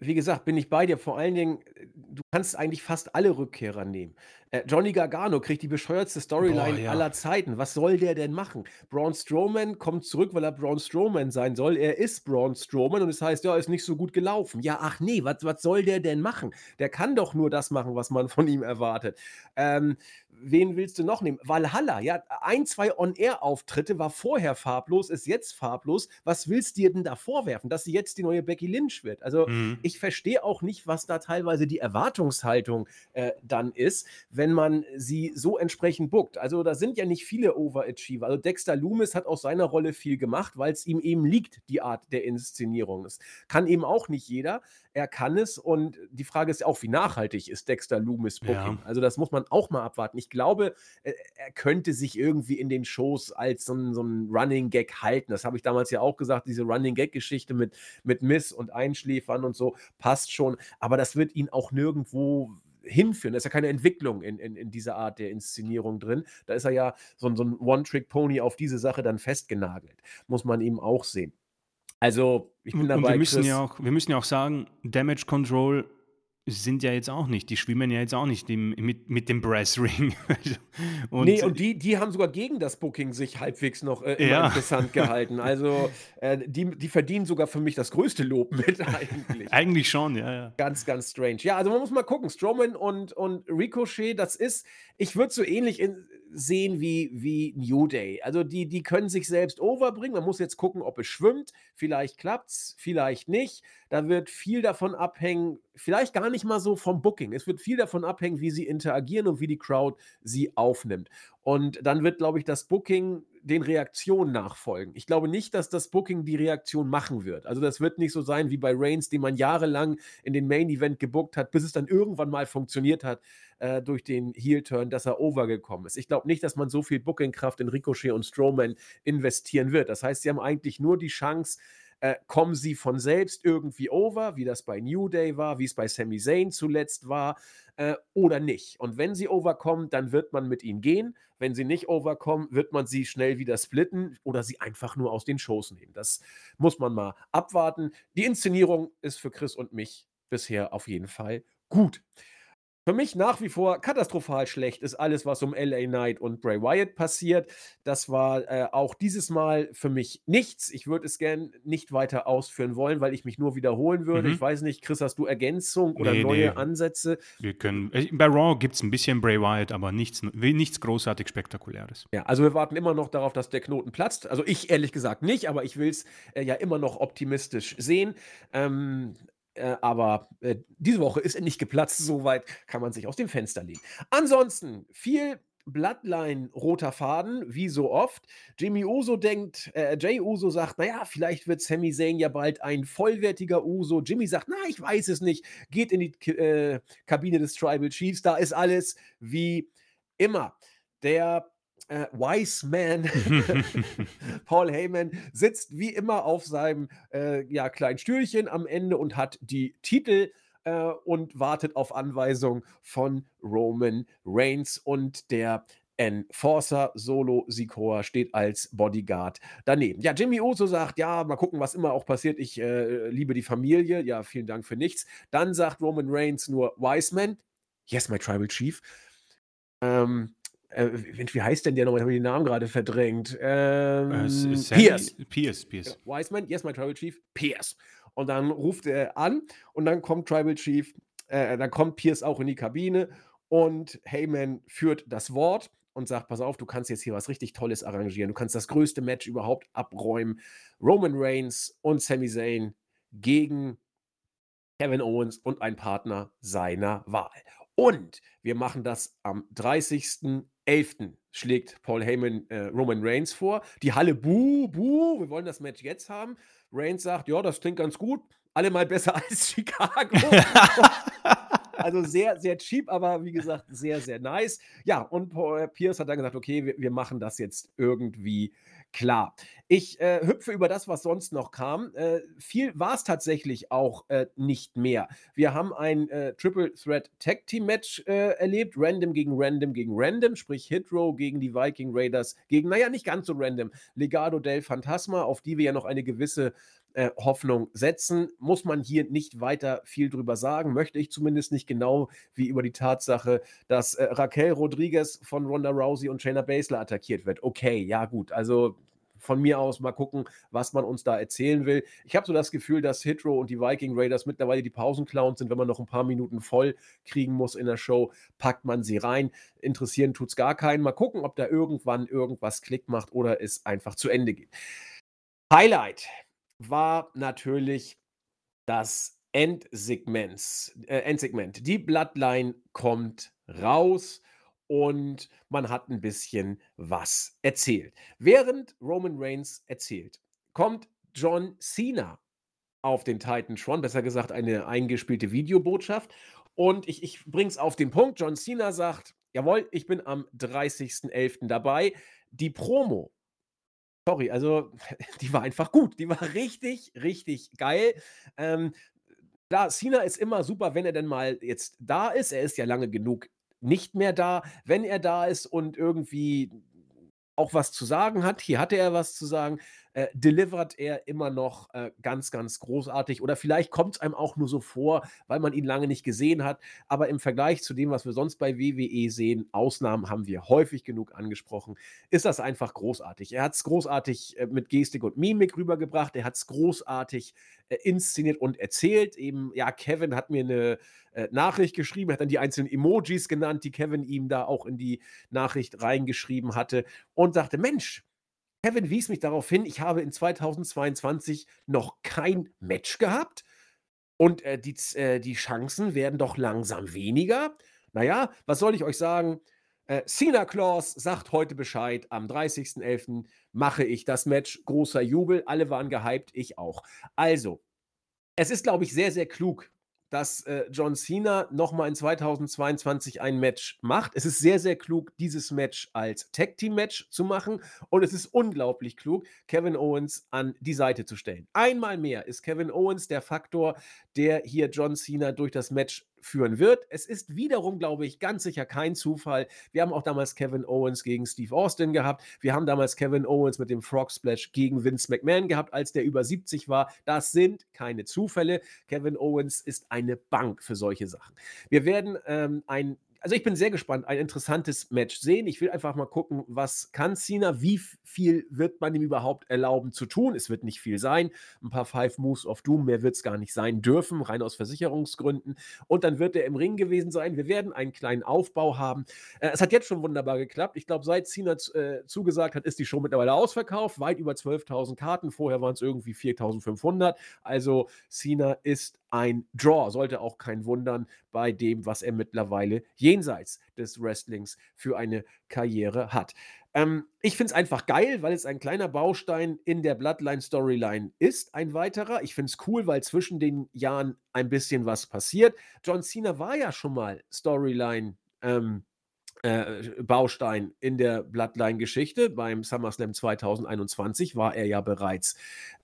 wie gesagt, bin ich bei dir. Vor allen Dingen, äh, du kannst eigentlich fast alle Rückkehrer nehmen. Äh, Johnny Gargano kriegt die bescheuertste Storyline Boah, ja. aller Zeiten. Was soll der denn machen? Braun Strowman kommt zurück, weil er Braun Strowman sein soll. Er ist Braun Strowman und es heißt, ja, ist nicht so gut gelaufen. Ja, ach nee, was, was soll der denn machen? Der kann doch nur das machen, was man von ihm erwartet. Ähm, wen willst du noch nehmen? Valhalla, ja, ein, zwei On-Air-Auftritte, war vorher farblos, ist jetzt farblos. Was willst du dir denn da vorwerfen, dass sie jetzt die neue Becky Lynch wird? Also, Mhm. ich verstehe auch nicht, was da teilweise die Erwartungshaltung äh, dann ist, wenn man sie so entsprechend bookt. Also da sind ja nicht viele Overachiever. Also Dexter Loomis hat aus seiner Rolle viel gemacht, weil es ihm eben liegt, die Art der Inszenierung. Das kann eben auch nicht jeder. Er kann es und die Frage ist ja auch, wie nachhaltig ist Dexter Loomis Booking? Ja. Also das muss man auch mal abwarten. Ich glaube, er könnte sich irgendwie in den Shows als so ein, so ein Running Gag halten. Das habe ich damals ja auch gesagt, diese Running Gag-Geschichte mit, mit Miss und Einschläfern und so passt schon. Aber das wird ihn auch nirgendwo hinführen. Da ist ja keine Entwicklung in, in, in dieser Art der Inszenierung drin. Da ist er ja so, so ein One-Trick-Pony auf diese Sache dann festgenagelt. Muss man eben auch sehen. Also, ich bin Und, und dabei, wir müssen Chris. ja auch, wir müssen ja auch sagen, Damage Control sind ja jetzt auch nicht, die schwimmen ja jetzt auch nicht im, mit, mit dem Brass Ring. und, nee, und die, die haben sogar gegen das Booking sich halbwegs noch äh, Ja. interessant gehalten. Also, äh, die, die verdienen sogar für mich das größte Lob mit eigentlich. eigentlich schon, ja, ja. Ganz, ganz strange. Ja, also man muss mal gucken. Strowman und, und Ricochet, das ist, ich würde so ähnlich in, sehen wie, wie New Day. Also die, die können sich selbst overbringen. Man muss jetzt gucken, ob es schwimmt. Vielleicht klappt's, vielleicht nicht. Da wird viel davon abhängen, vielleicht gar nicht mal so vom Booking. Es wird viel davon abhängen, wie sie interagieren und wie die Crowd sie aufnimmt. Und dann wird, glaube ich, das Booking den Reaktionen nachfolgen. Ich glaube nicht, dass das Booking die Reaktion machen wird. Also das wird nicht so sein wie bei Reigns, den man jahrelang in den Main Event gebuckt hat, bis es dann irgendwann mal funktioniert hat äh, durch den Heel-Turn, dass er overgekommen ist. Ich glaube nicht, dass man so viel Bookingkraft in Ricochet und Strowman investieren wird. Das heißt, sie haben eigentlich nur die Chance, äh, kommen sie von selbst irgendwie over, wie das bei New Day war, wie es bei Sami Zayn zuletzt war, äh, oder nicht. Und wenn sie overkommen, dann wird man mit ihnen gehen. Wenn sie nicht overkommen, wird man sie schnell wieder splitten oder sie einfach nur aus den Shows nehmen. Das muss man mal abwarten. Die Inszenierung ist für Chris und mich bisher auf jeden Fall gut. Für mich nach wie vor katastrophal schlecht ist alles, was um LA Knight und Bray Wyatt passiert. Das war äh, auch dieses Mal für mich nichts. Ich würde es gern nicht weiter ausführen wollen, weil ich mich nur wiederholen würde. Mhm. Ich weiß nicht, Chris, hast du Ergänzung oder Nee, neue nee. Ansätze? Wir können, äh, bei Raw gibt es ein bisschen Bray Wyatt, aber nichts, nichts großartig Spektakuläres. Ja, also wir warten immer noch darauf, dass der Knoten platzt. Also ich ehrlich gesagt nicht, aber ich will es äh, ja immer noch optimistisch sehen. Ähm, äh, aber äh, diese Woche ist er nicht geplatzt, soweit kann man sich aus dem Fenster lehnen. Ansonsten viel Bloodline roter Faden, wie so oft. Jimmy Uso denkt, äh, Jay Uso sagt, naja, vielleicht wird Sami Zayn ja bald ein vollwertiger Uso. Jimmy sagt, na, ich weiß es nicht. Geht in die K äh, Kabine des Tribal Chiefs, da ist alles wie immer. Der äh, Wise Man Paul Heyman sitzt wie immer auf seinem äh, ja, kleinen Stühlchen am Ende und hat die Titel äh, und wartet auf Anweisung von Roman Reigns und der Enforcer Solo Sikoa steht als Bodyguard daneben. Ja, Jimmy Uso sagt, ja, mal gucken, was immer auch passiert. Ich äh, liebe die Familie. Ja, vielen Dank für nichts. Dann sagt Roman Reigns nur Wiseman. Yes, my Tribal Chief. Ähm, äh, wie, heißt denn der nochmal? Ich habe den Namen gerade verdrängt. Ähm, Äh, S- Sammy- Pierce. Pierce, Pierce. Ja, Wiseman, yes, my Tribal Chief, Pierce. Und dann ruft er an und dann kommt Tribal Chief, äh, dann kommt Pierce auch in die Kabine und Heyman führt das Wort und sagt, pass auf, du kannst jetzt hier was richtig Tolles arrangieren. Du kannst das größte Match überhaupt abräumen. Roman Reigns und Sami Zayn gegen Kevin Owens und ein Partner seiner Wahl. Und wir machen das am 30.11. schlägt Paul Heyman äh, Roman Reigns vor. Die Halle, buh, buh, wir wollen das Match jetzt haben. Reigns sagt, ja, das klingt ganz gut. Alle mal besser als Chicago. also sehr, sehr cheap, aber wie gesagt, sehr, sehr nice. Ja, und Paul Pierce hat dann gesagt, okay, wir, wir machen das jetzt irgendwie klar. Ich äh, hüpfe über das, was sonst noch kam. Äh, viel war es tatsächlich auch äh, nicht mehr. Wir haben ein äh, Triple Threat Tag Team Match äh, erlebt. Random gegen Random gegen Random, sprich Hit Row gegen die Viking Raiders, gegen, naja, nicht ganz so random, Legado del Fantasma, auf die wir ja noch eine gewisse äh, Hoffnung setzen. Muss man hier nicht weiter viel drüber sagen, möchte ich zumindest nicht genau wie über die Tatsache, dass äh, Raquel Rodriguez von Ronda Rousey und Shayna Baszler attackiert wird. Okay, ja gut, also von mir aus mal gucken, was man uns da erzählen will. Ich habe so das Gefühl, dass Hitro und die Viking Raiders mittlerweile die Pausenclowns sind. Wenn man noch ein paar Minuten voll kriegen muss in der Show, packt man sie rein. Interessieren tut es gar keinen. Mal gucken, ob da irgendwann irgendwas Klick macht oder es einfach zu Ende geht. Highlight war natürlich das Endsegments, äh, Endsegment. Die Bloodline kommt raus und man hat ein bisschen was erzählt. Während Roman Reigns erzählt, kommt John Cena auf den Titantron, besser gesagt eine eingespielte Videobotschaft. Und ich, ich bringe es auf den Punkt. John Cena sagt, jawohl, ich bin am 30.11. dabei. Die Promo, sorry, also die war einfach gut. Die war richtig, richtig geil. Ähm, klar, Cena ist immer super, wenn er denn mal jetzt da ist. Er ist ja lange genug nicht mehr da. Wenn er da ist und irgendwie auch was zu sagen hat, hier hatte er was zu sagen, äh, delivert er immer noch äh, ganz, ganz großartig. Oder vielleicht kommt es einem auch nur so vor, weil man ihn lange nicht gesehen hat. Aber im Vergleich zu dem, was wir sonst bei WWE sehen, Ausnahmen haben wir häufig genug angesprochen, ist das einfach großartig. Er hat es großartig äh, mit Gestik und Mimik rübergebracht. Er hat es großartig äh, inszeniert und erzählt. Eben, ja, Kevin hat mir eine äh, Nachricht geschrieben, hat dann die einzelnen Emojis genannt, die Kevin ihm da auch in die Nachricht reingeschrieben hatte und sagte: Mensch, Kevin wies mich darauf hin, ich habe in 2022 noch kein Match gehabt und äh, die, äh, die Chancen werden doch langsam weniger. Naja, was soll ich euch sagen? Äh, Cena Claus sagt heute Bescheid. Am 30.11. mache ich das Match. Großer Jubel. Alle waren gehypt, ich auch. Also, es ist, glaube ich, sehr, sehr klug, dass äh, John Cena nochmal in 2022 ein Match macht. Es ist sehr, sehr klug, dieses Match als Tag-Team-Match zu machen. Und es ist unglaublich klug, Kevin Owens an die Seite zu stellen. Einmal mehr ist Kevin Owens der Faktor, der hier John Cena durch das Match führen wird. Es ist wiederum, glaube ich, ganz sicher kein Zufall. Wir haben auch damals Kevin Owens gegen Steve Austin gehabt. Wir haben damals Kevin Owens mit dem Frog Splash gegen Vince McMahon gehabt, als der über 70 war. Das sind keine Zufälle. Kevin Owens ist eine Bank für solche Sachen. Wir werden ähm, ein also ich bin sehr gespannt, ein interessantes Match sehen. Ich will einfach mal gucken, was kann Cena, wie viel wird man ihm überhaupt erlauben zu tun. Es wird nicht viel sein. Ein paar Five Moves of Doom, mehr wird es gar nicht sein dürfen, rein aus Versicherungsgründen. Und dann wird er im Ring gewesen sein. Wir werden einen kleinen Aufbau haben. Äh, es hat jetzt schon wunderbar geklappt. Ich glaube, seit Cena äh, zugesagt hat, ist die Show mittlerweile ausverkauft. Weit über 12.000 Karten. Vorher waren es irgendwie 4.500. Also Cena ist ein Draw. Sollte auch kein wundern bei dem, was er mittlerweile jenseits des Wrestlings für eine Karriere hat. Ähm, ich finde es einfach geil, weil es ein kleiner Baustein in der Bloodline-Storyline ist, ein weiterer. Ich finde es cool, weil zwischen den Jahren ein bisschen was passiert. John Cena war ja schon mal Storyline. Ähm, äh, Baustein in der Bloodline-Geschichte. Beim SummerSlam 2021 war er ja bereits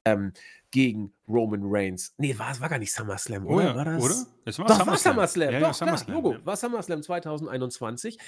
ähm, gegen Roman Reigns. Nee, war, war gar nicht SummerSlam, oder? Oh ja, war das? Oder? Es war Doch, SummerSlam. war SummerSlam. Ja, Doch, ja, SummerSlam, klar, Logo. War SummerSlam 2021.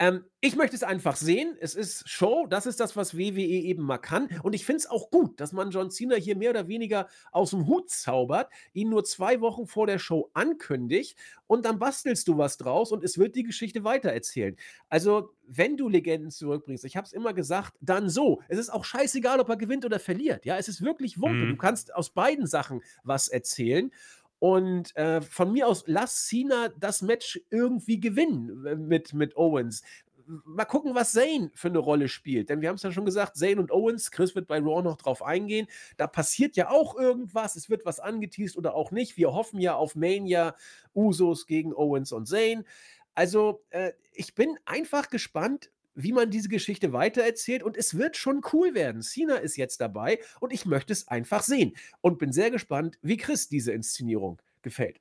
Ähm, ich möchte es einfach sehen. Es ist Show. Das ist das, was WWE eben mal kann. Und ich finde es auch gut, dass man John Cena hier mehr oder weniger aus dem Hut zaubert, ihn nur zwei Wochen vor der Show ankündigt und dann bastelst du was draus und es wird die Geschichte weitererzählen. Also, wenn du Legenden zurückbringst, ich habe es immer gesagt, dann so. Es ist auch scheißegal, ob er gewinnt oder verliert. Ja, es ist wirklich Wumpe. Mhm. Du kannst aus beiden Sachen was erzählen. Und äh, von mir aus, lass Cena das Match irgendwie gewinnen mit, mit Owens. Mal gucken, was Zane für eine Rolle spielt. Denn wir haben es ja schon gesagt, Zane und Owens, Chris wird bei Raw noch drauf eingehen. Da passiert ja auch irgendwas. Es wird was angeteased oder auch nicht. Wir hoffen ja auf Mania, Usos gegen Owens und Zane. Also, äh, ich bin einfach gespannt, wie man diese Geschichte weitererzählt und es wird schon cool werden. Cena ist jetzt dabei und ich möchte es einfach sehen und bin sehr gespannt, wie Chris diese Inszenierung gefällt.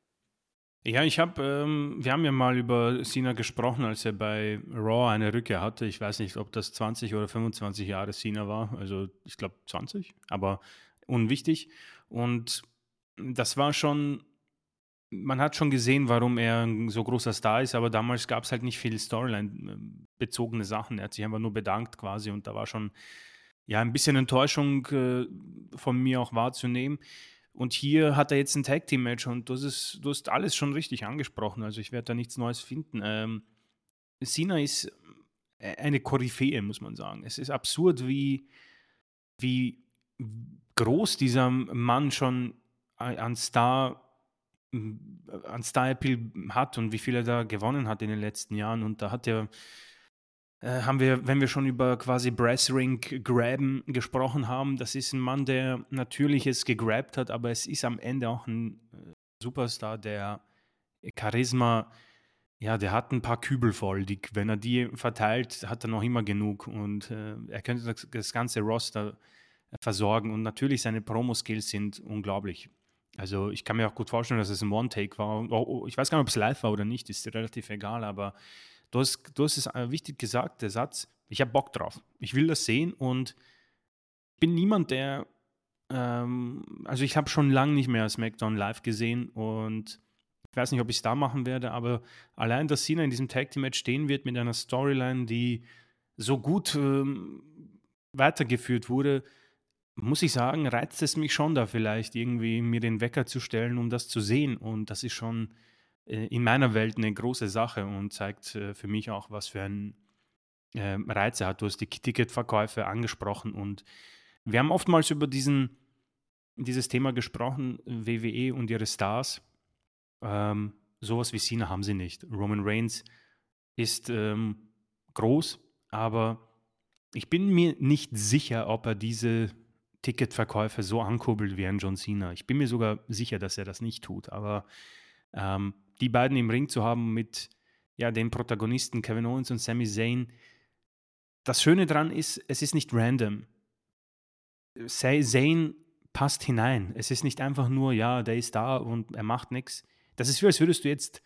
Ja, ich habe, ähm, wir haben ja mal über Cena gesprochen, als er bei Raw eine Rückkehr hatte. Ich weiß nicht, ob das 20 oder 25 Jahre Cena war. Also ich glaube 20, aber unwichtig. Und das war schon man hat schon gesehen, warum er ein so großer Star ist, aber damals gab es halt nicht viel Storyline-bezogene Sachen. Er hat sich einfach nur bedankt quasi und da war schon ja ein bisschen Enttäuschung äh, von mir auch wahrzunehmen. Und hier hat er jetzt ein Tag-Team-Match und du hast, du hast alles schon richtig angesprochen. Also ich werde da nichts Neues finden. Ähm, Cena ist eine Koryphäe, muss man sagen. Es ist absurd, wie, wie groß dieser Mann schon an Star an Star Appeal hat und wie viel er da gewonnen hat in den letzten Jahren. Und da hat er, äh, haben wir, wenn wir schon über quasi Brassring Graben gesprochen haben, das ist ein Mann, der natürlich es gegrabt hat, aber es ist am Ende auch ein äh, Superstar, der Charisma, ja, der hat ein paar Kübel voll. Die, wenn er die verteilt, hat er noch immer genug und äh, er könnte das, das ganze Roster versorgen und natürlich seine Promo-Skills sind unglaublich. Also ich kann mir auch gut vorstellen, dass es ein One-Take war. Oh, oh, ich weiß gar nicht, ob es live war oder nicht, ist relativ egal, aber du hast, du hast es äh, wichtig gesagt, der Satz, ich habe Bock drauf. Ich will das sehen und ich bin niemand, der, ähm, also ich habe schon lange nicht mehr SmackDown live gesehen und ich weiß nicht, ob ich es da machen werde, aber allein, dass Cena in diesem Tag Team Match stehen wird mit einer Storyline, die so gut ähm, weitergeführt wurde, muss ich sagen, reizt es mich schon da vielleicht irgendwie mir den Wecker zu stellen, um das zu sehen. Und das ist schon äh, in meiner Welt eine große Sache und zeigt äh, für mich auch, was für ein äh, Reiz er hat. Du hast die Ticketverkäufe angesprochen und wir haben oftmals über diesen, dieses Thema gesprochen, WWE und ihre Stars. Ähm, sowas wie Cena haben sie nicht. Roman Reigns ist ähm, groß, aber ich bin mir nicht sicher, ob er diese Ticketverkäufe so ankurbelt wie ein John Cena. Ich bin mir sogar sicher, dass er das nicht tut. Aber ähm, die beiden im Ring zu haben mit ja, den Protagonisten Kevin Owens und Sami Zayn, das Schöne daran ist, es ist nicht random. Zayn passt hinein. Es ist nicht einfach nur, ja, der ist da und er macht nichts. Das ist wie, als würdest du jetzt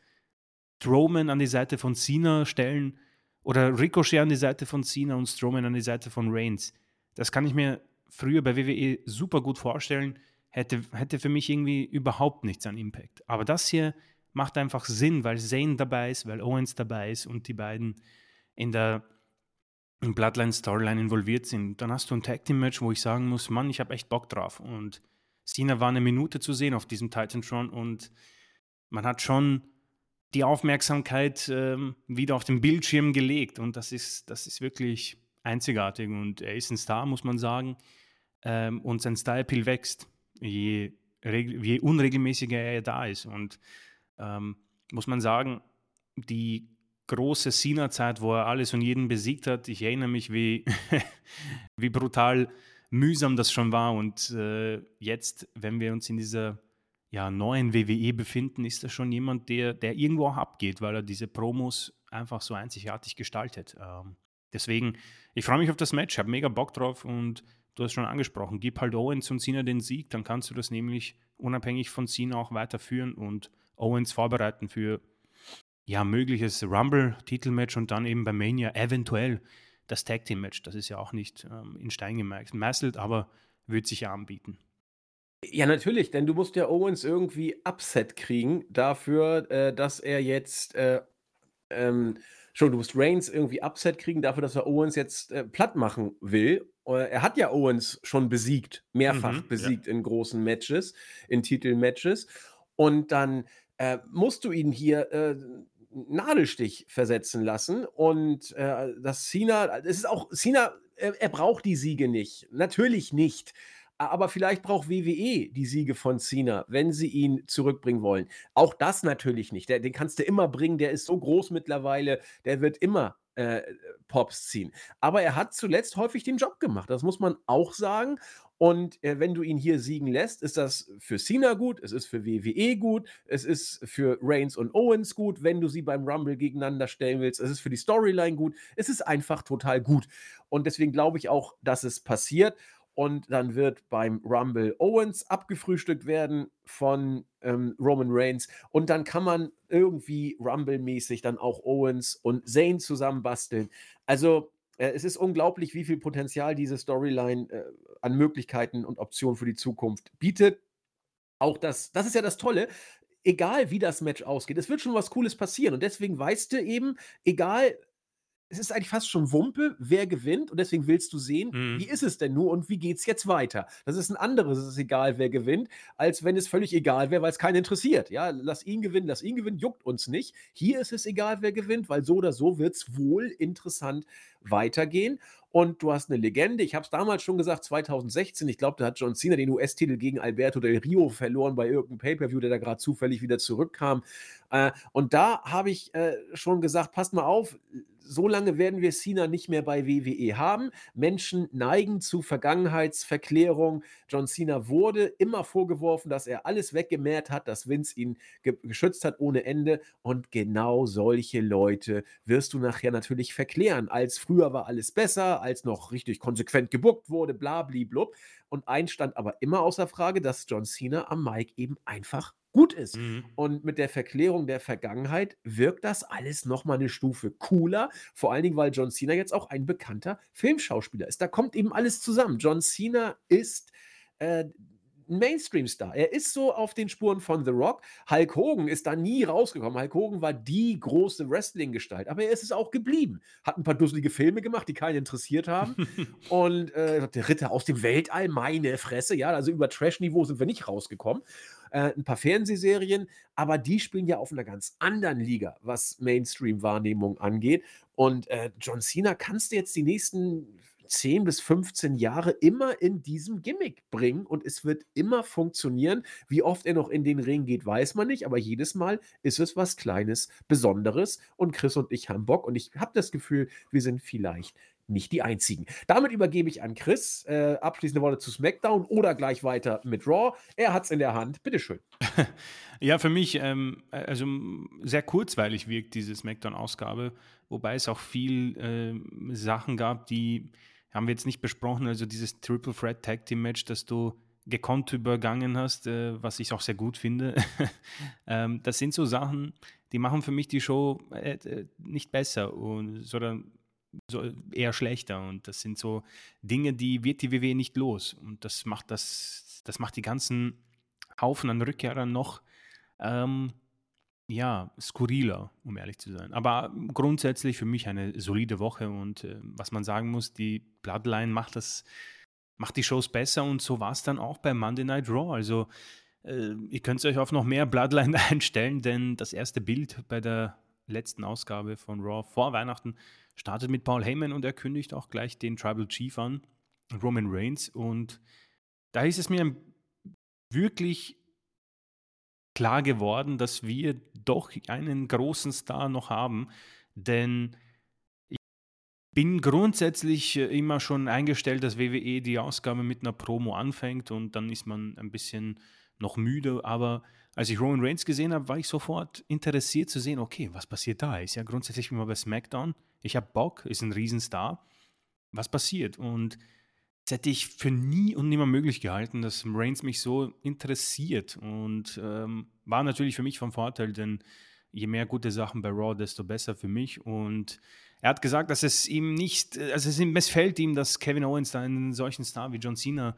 Strowman an die Seite von Cena stellen oder Ricochet an die Seite von Cena und Strowman an die Seite von Reigns. Das kann ich mir früher bei WWE super gut vorstellen, hätte, hätte für mich irgendwie überhaupt nichts an Impact. Aber das hier macht einfach Sinn, weil Zane dabei ist, weil Owens dabei ist und die beiden in der Bloodline-Storyline involviert sind. Dann hast du ein Tag-Team-Match, wo ich sagen muss, Mann, ich habe echt Bock drauf. Und Cena war eine Minute zu sehen auf diesem Titantron und man hat schon die Aufmerksamkeit ähm, wieder auf den Bildschirm gelegt und das ist, das ist wirklich einzigartig und er ist ein Star, muss man sagen. Ähm, und sein Style-Appeal wächst, je, je unregelmäßiger er da ist. Und ähm, muss man sagen, die große Cena-Zeit, wo er alles und jeden besiegt hat, ich erinnere mich, wie, wie brutal mühsam das schon war. Und äh, jetzt, wenn wir uns in dieser ja, neuen WWE befinden, ist das schon jemand, der, der irgendwo auch abgeht, weil er diese Promos einfach so einzigartig gestaltet. Ähm, deswegen, ich freue mich auf das Match, habe mega Bock drauf und du hast schon angesprochen, gib halt Owens und Cena den Sieg, dann kannst du das nämlich unabhängig von Cena auch weiterführen und Owens vorbereiten für ja, mögliches Rumble-Titelmatch und dann eben bei Mania eventuell das Tag Team Match. Das ist ja auch nicht ähm, in Stein gemeißelt, aber wird sich ja anbieten. Ja, natürlich, denn du musst ja Owens irgendwie Upset kriegen dafür, äh, dass er jetzt, äh, ähm, schon, du musst Reigns irgendwie Upset kriegen dafür, dass er Owens jetzt äh, platt machen will. Äh, er hat ja Owens schon besiegt, mehrfach mhm, besiegt ja. in großen Matches, in Titelmatches. Und dann äh, musst du ihn hier äh, Nadelstich versetzen lassen. Und äh, das Cena, es ist auch, Cena, er, er braucht die Siege nicht. Natürlich nicht. Aber vielleicht braucht WWE die Siege von Cena, wenn sie ihn zurückbringen wollen. Auch das natürlich nicht. Den kannst du immer bringen, der ist so groß mittlerweile, der wird immer äh, Pops ziehen. Aber er hat zuletzt häufig den Job gemacht, das muss man auch sagen. Und äh, wenn du ihn hier siegen lässt, ist das für Cena gut, es ist für WWE gut, es ist für Reigns und Owens gut, wenn du sie beim Rumble gegeneinander stellen willst, es ist für die Storyline gut, es ist einfach total gut. Und deswegen glaube ich auch, dass es passiert und dann wird beim Rumble Owens abgefrühstückt werden von ähm, Roman Reigns und dann kann man irgendwie Rumble-mäßig dann auch Owens und Zayn zusammenbasteln. Also äh, es ist unglaublich, wie viel Potenzial diese Storyline äh, an Möglichkeiten und Optionen für die Zukunft bietet. Auch das, das ist ja das Tolle egal wie das Match ausgeht, es wird schon was Cooles passieren. Und deswegen weißt du eben, egal es ist eigentlich fast schon Wumpe, wer gewinnt und deswegen willst du sehen, mhm. wie ist es denn nur und wie geht es jetzt weiter? Das ist ein anderes, es ist egal, wer gewinnt, als wenn es völlig egal wäre, weil es keinen interessiert. Ja, lass ihn gewinnen, lass ihn gewinnen, juckt uns nicht. Hier ist es egal, wer gewinnt, weil so oder so wird es wohl interessant weitergehen. Und du hast eine Legende. Ich habe es damals schon gesagt, 2016. Ich glaube, da hat John Cena den US-Titel gegen Alberto Del Rio verloren bei irgendeinem Pay-Per-View, der da gerade zufällig wieder zurückkam. Äh, und da habe ich äh, schon gesagt, passt mal auf, so lange werden wir Cena nicht mehr bei WWE haben. Menschen neigen zu Vergangenheitsverklärung. John Cena wurde immer vorgeworfen, dass er alles weggemäht hat, dass Vince ihn ge geschützt hat ohne Ende. Und genau solche Leute wirst du nachher natürlich verklären. Als früher war alles besser, als noch richtig konsequent gebuckt wurde, bla, blub. Und eins stand aber immer außer Frage, dass John Cena am Mike eben einfach gut ist. Mhm. Und mit der Verklärung der Vergangenheit wirkt das alles nochmal eine Stufe cooler. Vor allen Dingen, weil John Cena jetzt auch ein bekannter Filmschauspieler ist. Da kommt eben alles zusammen. John Cena ist äh, Mainstream-Star. Er ist so auf den Spuren von The Rock. Hulk Hogan ist da nie rausgekommen. Hulk Hogan war die große Wrestling-Gestalt, aber er ist es auch geblieben. Hat ein paar dusselige Filme gemacht, die keinen interessiert haben. und äh, der Ritter aus dem Weltall, meine Fresse, ja, also über Trash-Niveau sind wir nicht rausgekommen. Äh, ein paar Fernsehserien, aber die spielen ja auf einer ganz anderen Liga, was Mainstream-Wahrnehmung angeht. Und äh, John Cena kannst du jetzt die nächsten 10 bis 15 Jahre immer in diesem Gimmick bringen und es wird immer funktionieren. Wie oft er noch in den Ring geht, weiß man nicht, aber jedes Mal ist es was Kleines, Besonderes und Chris und ich haben Bock und ich habe das Gefühl, wir sind vielleicht nicht die einzigen. Damit übergebe ich an Chris. Äh, abschließende Worte zu SmackDown oder gleich weiter mit Raw. Er hat es in der Hand. Bitteschön. Ja, für mich, ähm, also sehr kurzweilig wirkt diese SmackDown-Ausgabe, wobei es auch viel äh, Sachen gab, die haben wir jetzt nicht besprochen, also dieses Triple Threat Tag Team Match, das du gekonnt übergangen hast, äh, was ich auch sehr gut finde. ähm, das sind so Sachen, die machen für mich die Show äh, äh, nicht besser, und, sondern so eher schlechter. Und das sind so Dinge, die wird die WWE nicht los. Und das macht das, das macht die ganzen Haufen an Rückkehrern noch ähm, ja, skurriler, um ehrlich zu sein. Aber grundsätzlich für mich eine solide Woche und äh, was man sagen muss, die Bloodline macht das, macht die Shows besser und so war es dann auch bei Monday Night Raw. Also äh, ihr könnt euch auf noch mehr Bloodline einstellen, denn das erste Bild bei der letzten Ausgabe von Raw vor Weihnachten startet mit Paul Heyman und er kündigt auch gleich den Tribal Chief an, Roman Reigns. Und da ist es mir wirklich klar geworden, dass wir doch einen großen Star noch haben, denn ich bin grundsätzlich äh, immer schon eingestellt, dass WWE die Ausgabe mit einer Promo anfängt und dann ist man ein bisschen noch müde, aber als ich Roman Reigns gesehen habe, war ich sofort interessiert zu sehen, okay, was passiert da? Ist ja grundsätzlich immer bei SmackDown. Ich habe Bock, ist ein Riesenstar. Was passiert? Und das hätte ich für nie und nimmer möglich gehalten, dass Reigns mich so interessiert. Und ähm, war natürlich für mich vom Vorteil, denn je mehr gute Sachen bei Raw, desto besser für mich. Und er hat gesagt, dass es ihm nicht, also es missfällt ihm, dass Kevin Owens da einen solchen Star wie John Cena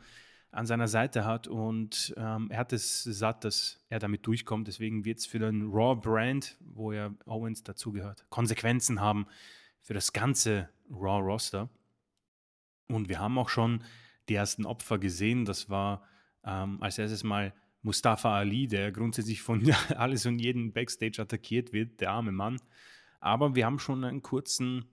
an seiner Seite hat und ähm, er hat es satt, dass er damit durchkommt. Deswegen wird es für den Raw-Brand, wo ja Owens dazugehört, Konsequenzen haben für das ganze Raw-Roster. Und wir haben auch schon die ersten Opfer gesehen. Das war ähm, als erstes mal Mustafa Ali, der grundsätzlich von alles und jeden Backstage attackiert wird, der arme Mann. Aber wir haben schon einen kurzen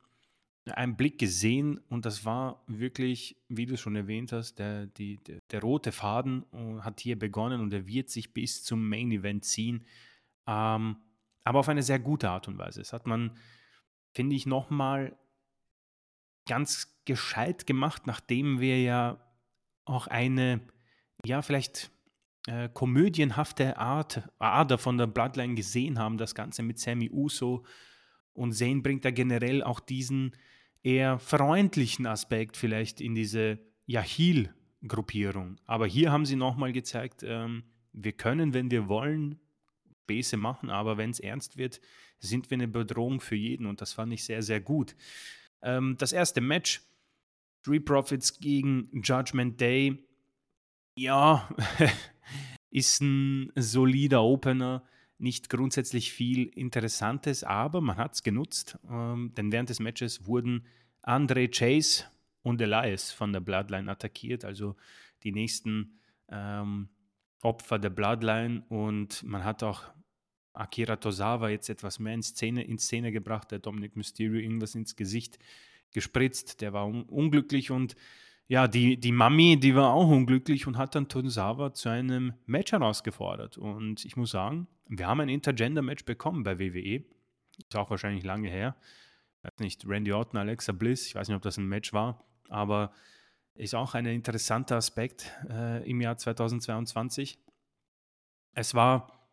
einen Blick gesehen und das war wirklich, wie du schon erwähnt hast, der, die, der, der rote Faden äh, hat hier begonnen und er wird sich bis zum Main Event ziehen. Ähm, aber auf eine sehr gute Art und Weise. Das hat man, finde ich, nochmal ganz gescheit gemacht, nachdem wir ja auch eine, ja, vielleicht äh, komödienhafte Art, Ader von der Bloodline gesehen haben, das Ganze mit Sammy Uso. Und Zane bringt da generell auch diesen eher freundlichen Aspekt vielleicht in diese ja, Heal-Gruppierung. Aber hier haben sie nochmal gezeigt, ähm, wir können, wenn wir wollen, Bäse machen, aber wenn es ernst wird, sind wir eine Bedrohung für jeden und das fand ich sehr, sehr gut. Ähm, das erste Match, Street Profits gegen Judgment Day, ja, ist ein solider Opener. Nicht grundsätzlich viel Interessantes, aber man hat es genutzt, ähm, denn während des Matches wurden Andre Chase und Elias von der Bloodline attackiert, also die nächsten ähm, Opfer der Bloodline. Und man hat auch Akira Tozawa jetzt etwas mehr in Szene, in Szene gebracht, der Dominic Mysterio irgendwas ins Gesicht gespritzt, der war un unglücklich und ja, die, die Mami, die war auch unglücklich und hat dann Tozawa zu einem Match herausgefordert. Und ich muss sagen, wir haben ein Intergender-Match bekommen bei WWE. Ist auch wahrscheinlich lange her. Ich weiß nicht, Randy Orton, Alexa Bliss, ich weiß nicht, ob das ein Match war, aber ist auch ein interessanter Aspekt äh, im Jahr 2022. Es war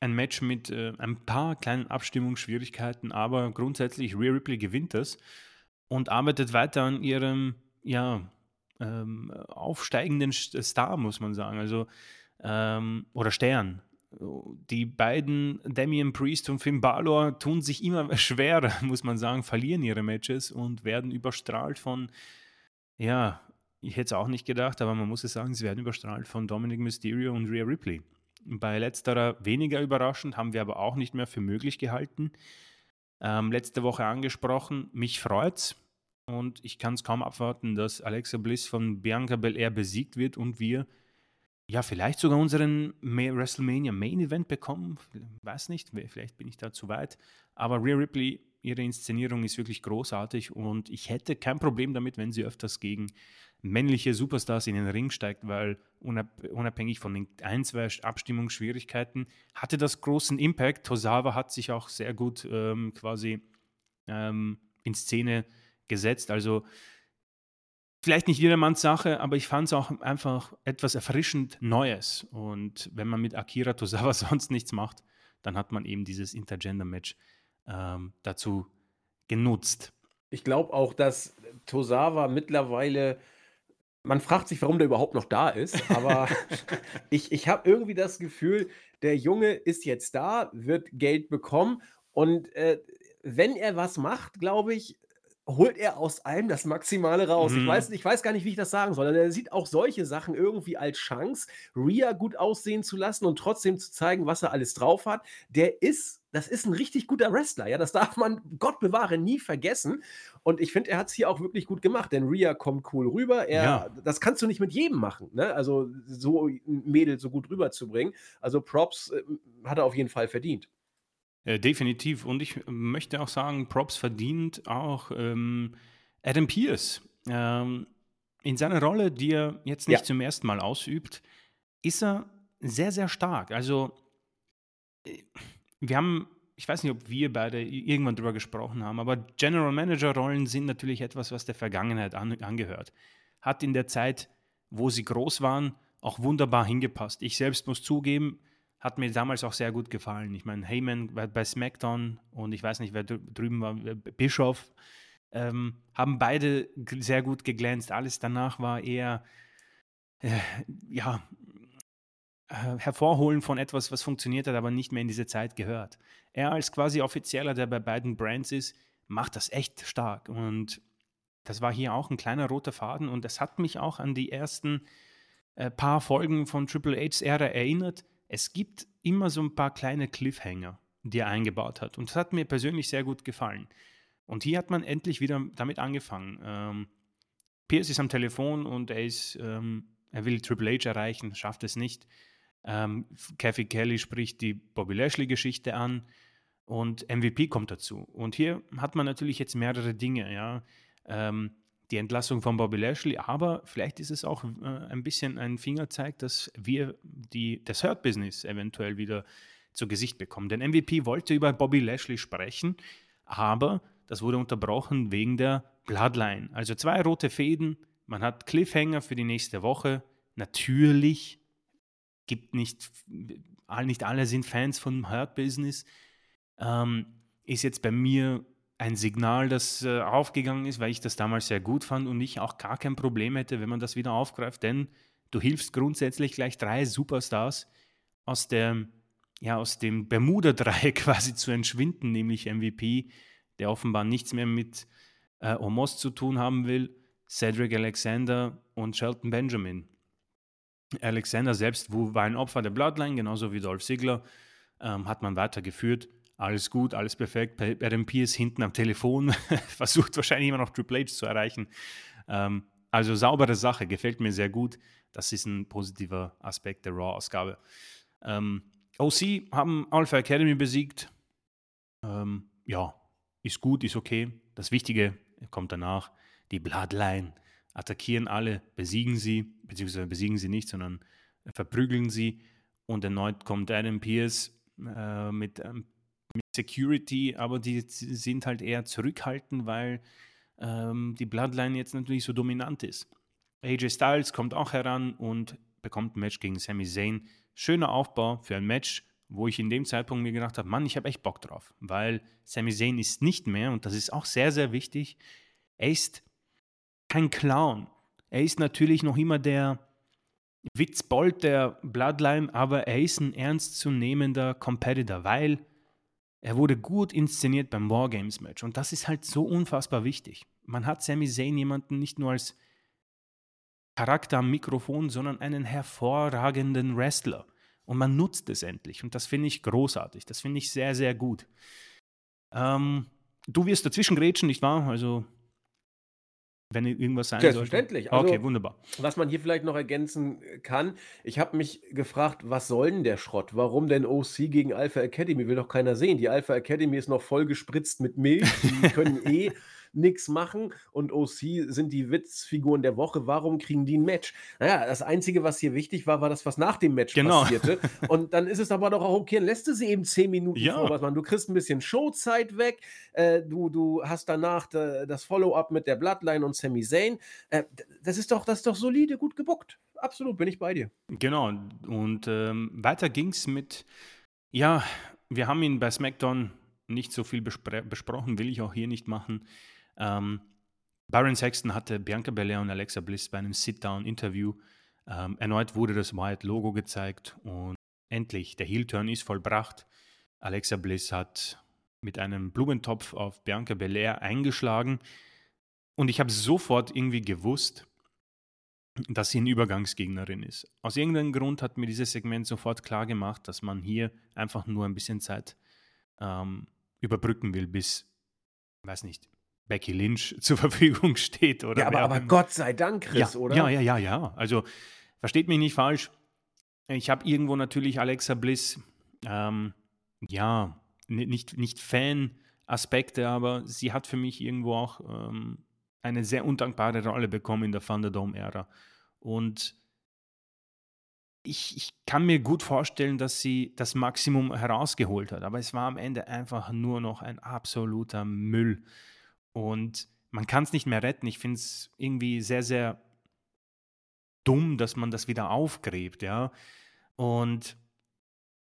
ein Match mit äh, ein paar kleinen Abstimmungsschwierigkeiten, aber grundsätzlich Rhea Ripley gewinnt es und arbeitet weiter an ihrem ja, ähm, aufsteigenden Star, muss man sagen. Also, ähm, oder Stern. Die beiden, Damian Priest und Finn Balor, tun sich immer schwerer, muss man sagen, verlieren ihre Matches und werden überstrahlt von, ja, ich hätte es auch nicht gedacht, aber man muss es sagen, sie werden überstrahlt von Dominic Mysterio und Rhea Ripley. Bei letzterer weniger überraschend, haben wir aber auch nicht mehr für möglich gehalten. Ähm, letzte Woche angesprochen, mich freut's, und ich kann es kaum abwarten, dass Alexa Bliss von Bianca Belair besiegt wird und wir ja vielleicht sogar unseren WrestleMania Main Event bekommen. Weiß nicht, vielleicht bin ich da zu weit. Aber Rhea Ripley, ihre Inszenierung ist wirklich großartig und ich hätte kein Problem damit, wenn sie öfters gegen männliche Superstars in den Ring steigt, weil unabhängig von den ein, zwei Abstimmungsschwierigkeiten hatte das großen Impact. Tosawa hat sich auch sehr gut ähm, quasi ähm, in Szene gesetzt. Also vielleicht nicht jedermanns Sache, aber ich fand es auch einfach etwas erfrischend Neues. Und wenn man mit Akira Tosawa sonst nichts macht, dann hat man eben dieses Intergender-Match ähm, dazu genutzt. Ich glaube auch, dass Tosawa mittlerweile, man fragt sich, warum der überhaupt noch da ist, aber ich, ich habe irgendwie das Gefühl, der Junge ist jetzt da, wird Geld bekommen und äh, wenn er was macht, glaube ich, holt er aus allem das Maximale raus. Ich weiß Mhm. ich weiß gar nicht, wie ich das sagen soll. Er sieht auch solche Sachen irgendwie als Chance, Rhea gut aussehen zu lassen und trotzdem zu zeigen, was er alles drauf hat. Der ist das ist 'n richtig guter Wrestler, ja, das darf man, Gott bewahre, nie vergessen. Und ich finde, er hat's hier auch wirklich gut gemacht, denn Rhea kommt cool rüber. Ja. Er das kannst du nicht mit jedem machen, ne? Also, so 'n Mädel so gut rüberzubringen. Also, Props, ähm, hat er auf jeden Fall verdient. Äh, definitiv. Und ich möchte auch sagen, Props verdient auch, ähm, Adam Pearce. Ähm, in seiner Rolle, die er jetzt Ja. nicht zum ersten Mal ausübt, ist er sehr, sehr stark. Also, äh, wir haben ich weiß nicht, ob wir beide irgendwann drüber gesprochen haben, aber General Manager Rollen sind natürlich etwas, was der Vergangenheit an angehört. Hat in der Zeit, wo sie groß waren, auch wunderbar hingepasst. Ich selbst muss zugeben, hat mir damals auch sehr gut gefallen. Ich meine, Heyman war bei SmackDown und ich weiß nicht, wer drü drüben war, äh, Bischof, ähm, haben beide sehr gut geglänzt. Alles danach war eher, äh, ja, Hervorholen von etwas, was funktioniert hat, aber nicht mehr in diese Zeit gehört. Er als quasi Offizieller, der bei beiden Brands ist, macht das echt stark. Und das war hier auch ein kleiner roter Faden und das hat mich auch an die ersten, äh, paar Folgen von Triple H's Ära erinnert. Es gibt immer so ein paar kleine Cliffhanger, die er eingebaut hat. Und das hat mir persönlich sehr gut gefallen. Und hier hat man endlich wieder damit angefangen. Ähm, Pearce ist am Telefon und er ist, ähm, er will Triple H erreichen, schafft es nicht. Ähm, Kathy Kelly spricht die Bobby Lashley-Geschichte an und MVP kommt dazu. Und hier hat man natürlich jetzt mehrere Dinge, ja. Ähm, die Entlassung von Bobby Lashley, aber vielleicht ist es auch äh, ein bisschen ein Fingerzeig, dass wir die, das Hurt-Business eventuell wieder zu Gesicht bekommen. Denn MVP wollte über Bobby Lashley sprechen, aber das wurde unterbrochen wegen der Bloodline. Also zwei rote Fäden, man hat Cliffhanger für die nächste Woche. Natürlich gibt nicht, nicht alle sind Fans von Hurt Business. Ähm, ist jetzt bei mir ein Signal, das äh, aufgegangen ist, weil ich das damals sehr gut fand und ich auch gar kein Problem hätte, wenn man das wieder aufgreift, denn du hilfst grundsätzlich gleich drei Superstars aus der, ja, aus dem Bermuda-Dreieck quasi zu entschwinden, nämlich MVP, der offenbar nichts mehr mit äh, Omos zu tun haben will, Cedric Alexander und Shelton Benjamin. Alexander selbst war ein Opfer der Bloodline, genauso wie Dolph Ziggler, ähm, hat man weitergeführt. Alles gut, alles perfekt. Adam Pierce hinten am Telefon versucht wahrscheinlich immer noch Triple H zu erreichen. Ähm, also saubere Sache, gefällt mir sehr gut. Das ist ein positiver Aspekt der Raw-Ausgabe. Ähm, OC haben Alpha Academy besiegt. Ähm, ja, ist gut, ist okay. Das Wichtige kommt danach. Die Bloodline attackieren alle, besiegen sie, beziehungsweise besiegen sie nicht, sondern verprügeln sie. Und erneut kommt Adam Pierce äh, mit, ähm, mit Security, aber die sind halt eher zurückhaltend, weil ähm, die Bloodline jetzt natürlich so dominant ist. AJ Styles kommt auch heran und bekommt ein Match gegen Sami Zayn. Schöner Aufbau für ein Match, wo ich in dem Zeitpunkt mir gedacht habe, Mann, ich habe echt Bock drauf, weil Sami Zayn ist nicht mehr, und das ist auch sehr, sehr wichtig, er ist kein Clown. Er ist natürlich noch immer der Witzbold der Bloodline, aber er ist ein ernstzunehmender Competitor, weil er wurde gut inszeniert beim Wargames-Match. Und das ist halt so unfassbar wichtig. Man hat Sami Zayn jemanden nicht nur als Charakter am Mikrofon, sondern einen hervorragenden Wrestler. Und man nutzt es endlich. Und das finde ich großartig. Das finde ich sehr, sehr gut. Ähm, du wirst dazwischen grätschen, nicht wahr? Also, wenn irgendwas sein sollte. Selbstverständlich. Also, Okay, wunderbar. Was man hier vielleicht noch ergänzen kann, ich habe mich gefragt, was soll denn der Schrott? Warum denn OC gegen Alpha Academy? Will doch keiner sehen. Die Alpha Academy ist noch voll gespritzt mit Milch. Die können eh nichts machen und OC sind die Witzfiguren der Woche. Warum kriegen die ein Match? Naja, das Einzige, was hier wichtig war, war das, was nach dem Match Genau. passierte. Und dann ist es aber doch auch okay, dann lässt du sie eben zehn Minuten Ja. vor was machen. Du kriegst ein bisschen Showzeit weg, äh, du, du hast danach da, das Follow-up mit der Bloodline und Sami Zayn. Äh, das ist doch, das ist doch solide, gut gebuckt. Absolut, bin ich bei dir. Genau, und ähm, weiter ging es mit, ja, wir haben ihn bei SmackDown nicht so viel bespre besprochen, will ich auch hier nicht machen. Ähm, Byron Sexton hatte Bianca Belair und Alexa Bliss bei einem Sit-Down-Interview. Ähm, erneut wurde das Wyatt-Logo gezeigt und endlich, der Heel-Turn ist vollbracht. Alexa Bliss hat mit einem Blumentopf auf Bianca Belair eingeschlagen. Und ich habe sofort irgendwie gewusst, dass sie eine Übergangsgegnerin ist. Aus irgendeinem Grund hat mir dieses Segment sofort klar gemacht, dass man hier einfach nur ein bisschen Zeit ähm, überbrücken will, bis, weiß nicht, Becky Lynch zur Verfügung steht. Oder ja, aber, aber Gott sei Dank, Chris, ja, oder? Ja, ja, ja, ja. Also versteht mich nicht falsch. Ich habe irgendwo natürlich Alexa Bliss, ähm, ja, nicht, nicht Fan-Aspekte, aber sie hat für mich irgendwo auch ähm, eine sehr undankbare Rolle bekommen in der Thunderdome-Ära. Und ich, ich kann mir gut vorstellen, dass sie das Maximum herausgeholt hat, aber es war am Ende einfach nur noch ein absoluter Müll. Und man kann es nicht mehr retten. Ich finde es irgendwie sehr, sehr dumm, dass man das wieder aufgräbt, ja. Und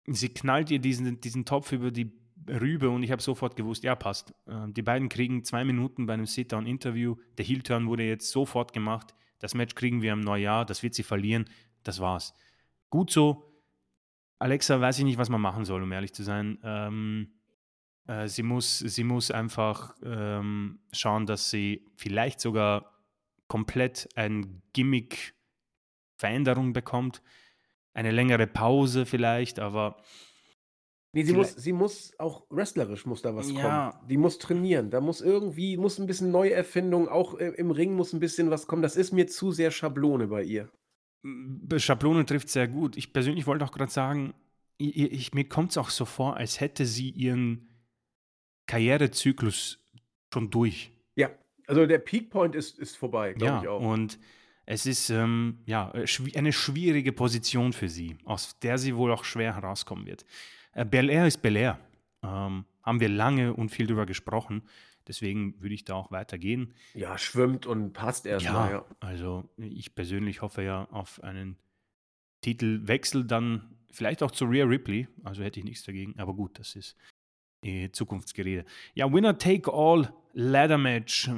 sie knallt ihr diesen, diesen Topf über die Rübe und ich habe sofort gewusst, ja, passt. Äh, die beiden kriegen zwei Minuten bei einem Sit-Down-Interview. Der Heel-Turn wurde jetzt sofort gemacht. Das Match kriegen wir im Neujahr, das wird sie verlieren. Das war's. Gut so. Alexa weiß ich nicht, was man machen soll, um ehrlich zu sein. Ähm, äh, sie, muss, sie muss einfach ähm, schauen, dass sie vielleicht sogar komplett ein Gimmick Veränderung bekommt. Eine längere Pause vielleicht, aber. Nee, sie muss, sie muss auch wrestlerisch muss da was ja. kommen. Die muss trainieren. Da muss irgendwie, muss ein bisschen Neuerfindung, auch im Ring muss ein bisschen was kommen. Das ist mir zu sehr Schablone bei ihr. Schablone trifft sehr gut. Ich persönlich wollte auch gerade sagen, ich, ich, mir kommt es auch so vor, als hätte sie ihren Karrierezyklus schon durch. Ja, also der Peakpoint ist, ist vorbei, glaube ja, ich auch. Und es ist ähm, ja, äh, eine schwierige Position für sie, aus der sie wohl auch schwer herauskommen wird. Äh, Bel Air ist Bel Air. Ähm, haben wir lange und viel darüber gesprochen. Deswegen würde ich da auch weitergehen. Ja, schwimmt und passt erstmal. Ja, ja, also ich persönlich hoffe ja auf einen Titelwechsel, dann vielleicht auch zu Rhea Ripley. Also hätte ich nichts dagegen. Aber gut, das ist Zukunftsgerede. Ja, Winner Take All Ladder Match.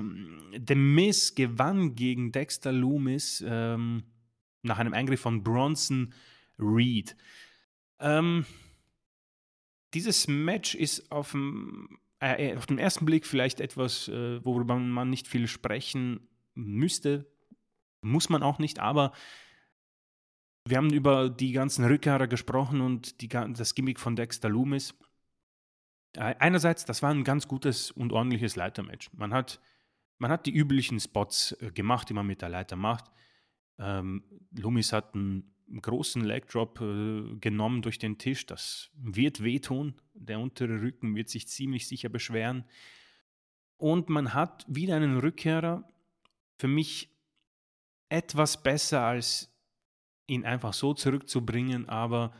The Miz gewann gegen Dexter Loomis ähm, nach einem Eingriff von Bronson Reed. Ähm, dieses Match ist auf dem, äh, äh, auf den ersten Blick vielleicht etwas, äh, worüber man nicht viel sprechen müsste. Muss man auch nicht, aber wir haben über die ganzen Rückkehrer gesprochen und die, das Gimmick von Dexter Loomis. Einerseits, das war ein ganz gutes und ordentliches Leitermatch. Man hat, man hat die üblichen Spots äh, gemacht, die man mit der Leiter macht. Ähm, Loomis hat einen großen Leg Drop äh, genommen durch den Tisch. Das wird wehtun. Der untere Rücken wird sich ziemlich sicher beschweren. Und man hat wieder einen Rückkehrer. Für mich etwas besser als ihn einfach so zurückzubringen, aber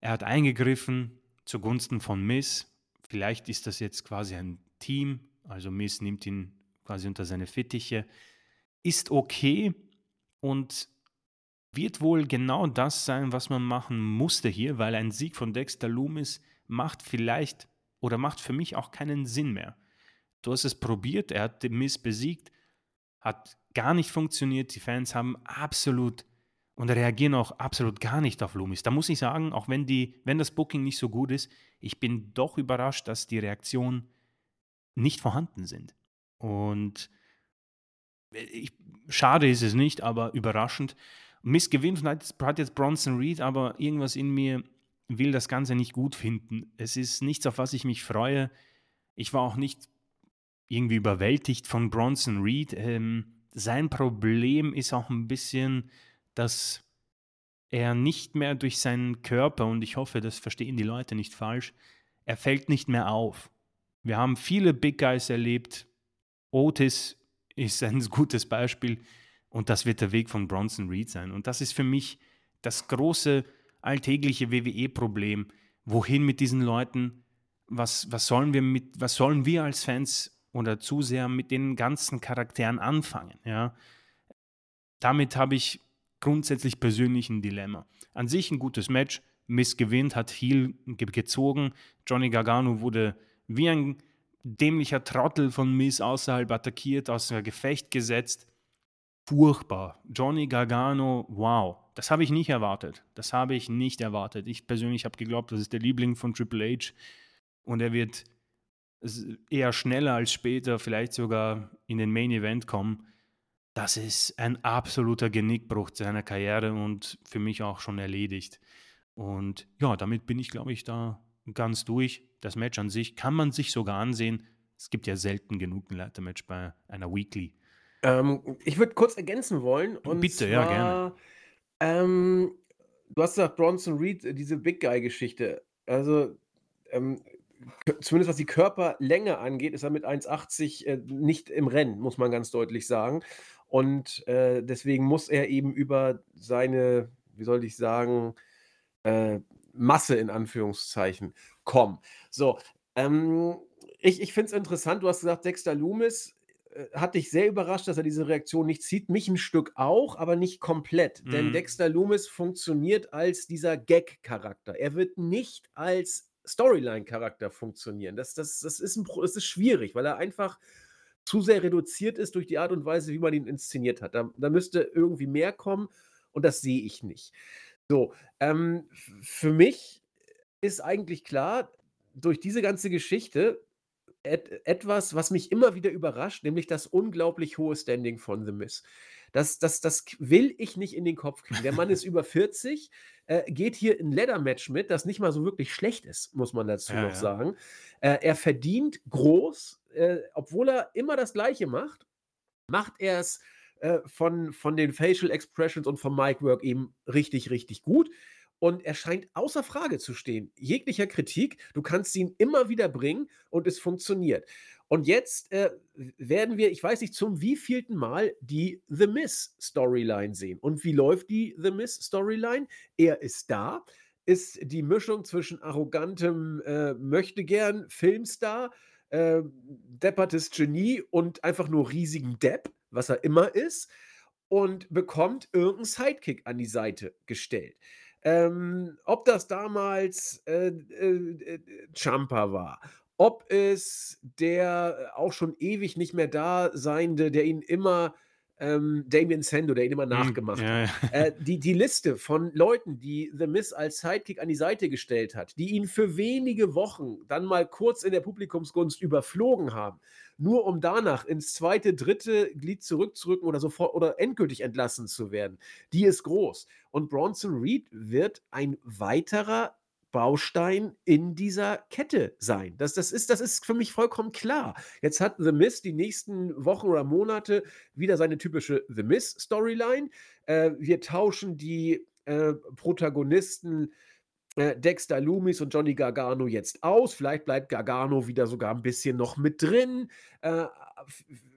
er hat eingegriffen zugunsten von Miss Vielleicht ist das jetzt quasi ein Team, also Miss nimmt ihn quasi unter seine Fittiche. Ist okay und wird wohl genau das sein, was man machen musste hier, weil ein Sieg von Dexter Loomis macht vielleicht oder macht für mich auch keinen Sinn mehr. Du hast es probiert, er hat Miss besiegt, hat gar nicht funktioniert, die Fans haben absolut und reagieren auch absolut gar nicht auf Loomis. Da muss ich sagen, auch wenn, die, wenn das Booking nicht so gut ist, ich bin doch überrascht, dass die Reaktionen nicht vorhanden sind. Und ich, schade ist es nicht, aber überraschend. Miss gewinnt und hat, hat jetzt Bronson Reed, aber irgendwas in mir will das Ganze nicht gut finden. Es ist nichts, auf was ich mich freue. Ich war auch nicht irgendwie überwältigt von Bronson Reed. Ähm, sein Problem ist auch ein bisschen, dass er nicht mehr durch seinen Körper, und ich hoffe, das verstehen die Leute nicht falsch, er fällt nicht mehr auf. Wir haben viele Big Guys erlebt. Otis ist ein gutes Beispiel und das wird der Weg von Bronson Reed sein. Und das ist für mich das große alltägliche WWE-Problem. Wohin mit diesen Leuten? Was, was, sollen wir mit, was sollen wir als Fans oder Zuseher mit den ganzen Charakteren anfangen? Ja? Damit habe ich grundsätzlich persönlich ein Dilemma. An sich ein gutes Match. Miss gewinnt, hat Heel gezogen. Johnny Gargano wurde wie ein dämlicher Trottel von Miss außerhalb attackiert, außer Gefecht gesetzt. Furchtbar. Johnny Gargano, wow. Das habe ich nicht erwartet. Das habe ich nicht erwartet. Ich persönlich habe geglaubt, das ist der Liebling von Triple H und er wird eher schneller als später vielleicht sogar in den Main Event kommen, das ist ein absoluter Genickbruch seiner Karriere und für mich auch schon erledigt. Und ja, damit bin ich, glaube ich, da ganz durch. Das Match an sich kann man sich sogar ansehen. Es gibt ja selten genug ein Leitermatch bei einer Weekly. Ähm, ich würde kurz ergänzen wollen. Und Bitte, zwar, ja, gerne. Ähm, du hast gesagt, Bronson Reed, diese Big Guy-Geschichte. Also, ähm, zumindest was die Körperlänge angeht, ist er mit 1,80 äh, nicht im Rennen, muss man ganz deutlich sagen. Und äh, deswegen muss er eben über seine, wie soll ich sagen, äh, Masse in Anführungszeichen kommen. So, ähm, ich, ich finde es interessant, du hast gesagt, Dexter Loomis äh, hat dich sehr überrascht, dass er diese Reaktion nicht zieht. Mich ein Stück auch, aber nicht komplett. Mhm. Denn Dexter Loomis funktioniert als dieser Gag-Charakter. Er wird nicht als Storyline-Charakter funktionieren. Das, das, das, ist ein, das ist schwierig, weil er einfach zu sehr reduziert ist durch die Art und Weise, wie man ihn inszeniert hat. Da, da müsste irgendwie mehr kommen und das sehe ich nicht. So, ähm, für mich ist eigentlich klar, durch diese ganze Geschichte et etwas, was mich immer wieder überrascht, nämlich das unglaublich hohe Standing von The Miz. Das, das, das will ich nicht in den Kopf kriegen. Der Mann ist über 40, äh, geht hier in Leather-Match mit, das nicht mal so wirklich schlecht ist, muss man dazu ja, noch ja. sagen. Äh, er verdient groß, äh, obwohl er immer das Gleiche macht, macht er es äh, von, von den Facial Expressions und vom Mic Work eben richtig, richtig gut. Und er scheint außer Frage zu stehen. Jeglicher Kritik, du kannst ihn immer wieder bringen und es funktioniert. Und jetzt äh, werden wir, ich weiß nicht, zum wievielten Mal die The Miss Storyline sehen. Und wie läuft die The Miss Storyline? Er ist da, ist die Mischung zwischen arrogantem äh, Möchtegern, Filmstar, äh, deppertes Genie und einfach nur riesigen Depp, was er immer ist, und bekommt irgendeinen Sidekick an die Seite gestellt. Ähm, ob das damals äh, äh, Champa war, ob es der äh, auch schon ewig nicht mehr da seiende, der ihn immer ähm, Damien Sando, der ihn immer hm, nachgemacht ja, hat. Äh, die, die Liste von Leuten, die The Miss als Sidekick an die Seite gestellt hat, die ihn für wenige Wochen dann mal kurz in der Publikumsgunst überflogen haben, nur um danach ins zweite, dritte Glied zurückzurücken oder sofort oder endgültig entlassen zu werden, die ist groß. Und Bronson Reed wird ein weiterer Baustein in dieser Kette sein. Das, das, ist, das ist für mich vollkommen klar. Jetzt hat The Miz die nächsten Wochen oder Monate wieder seine typische The Miz-Storyline. Äh, wir tauschen die äh, Protagonisten äh, Dexter Loomis und Johnny Gargano jetzt aus. Vielleicht bleibt Gargano wieder sogar ein bisschen noch mit drin.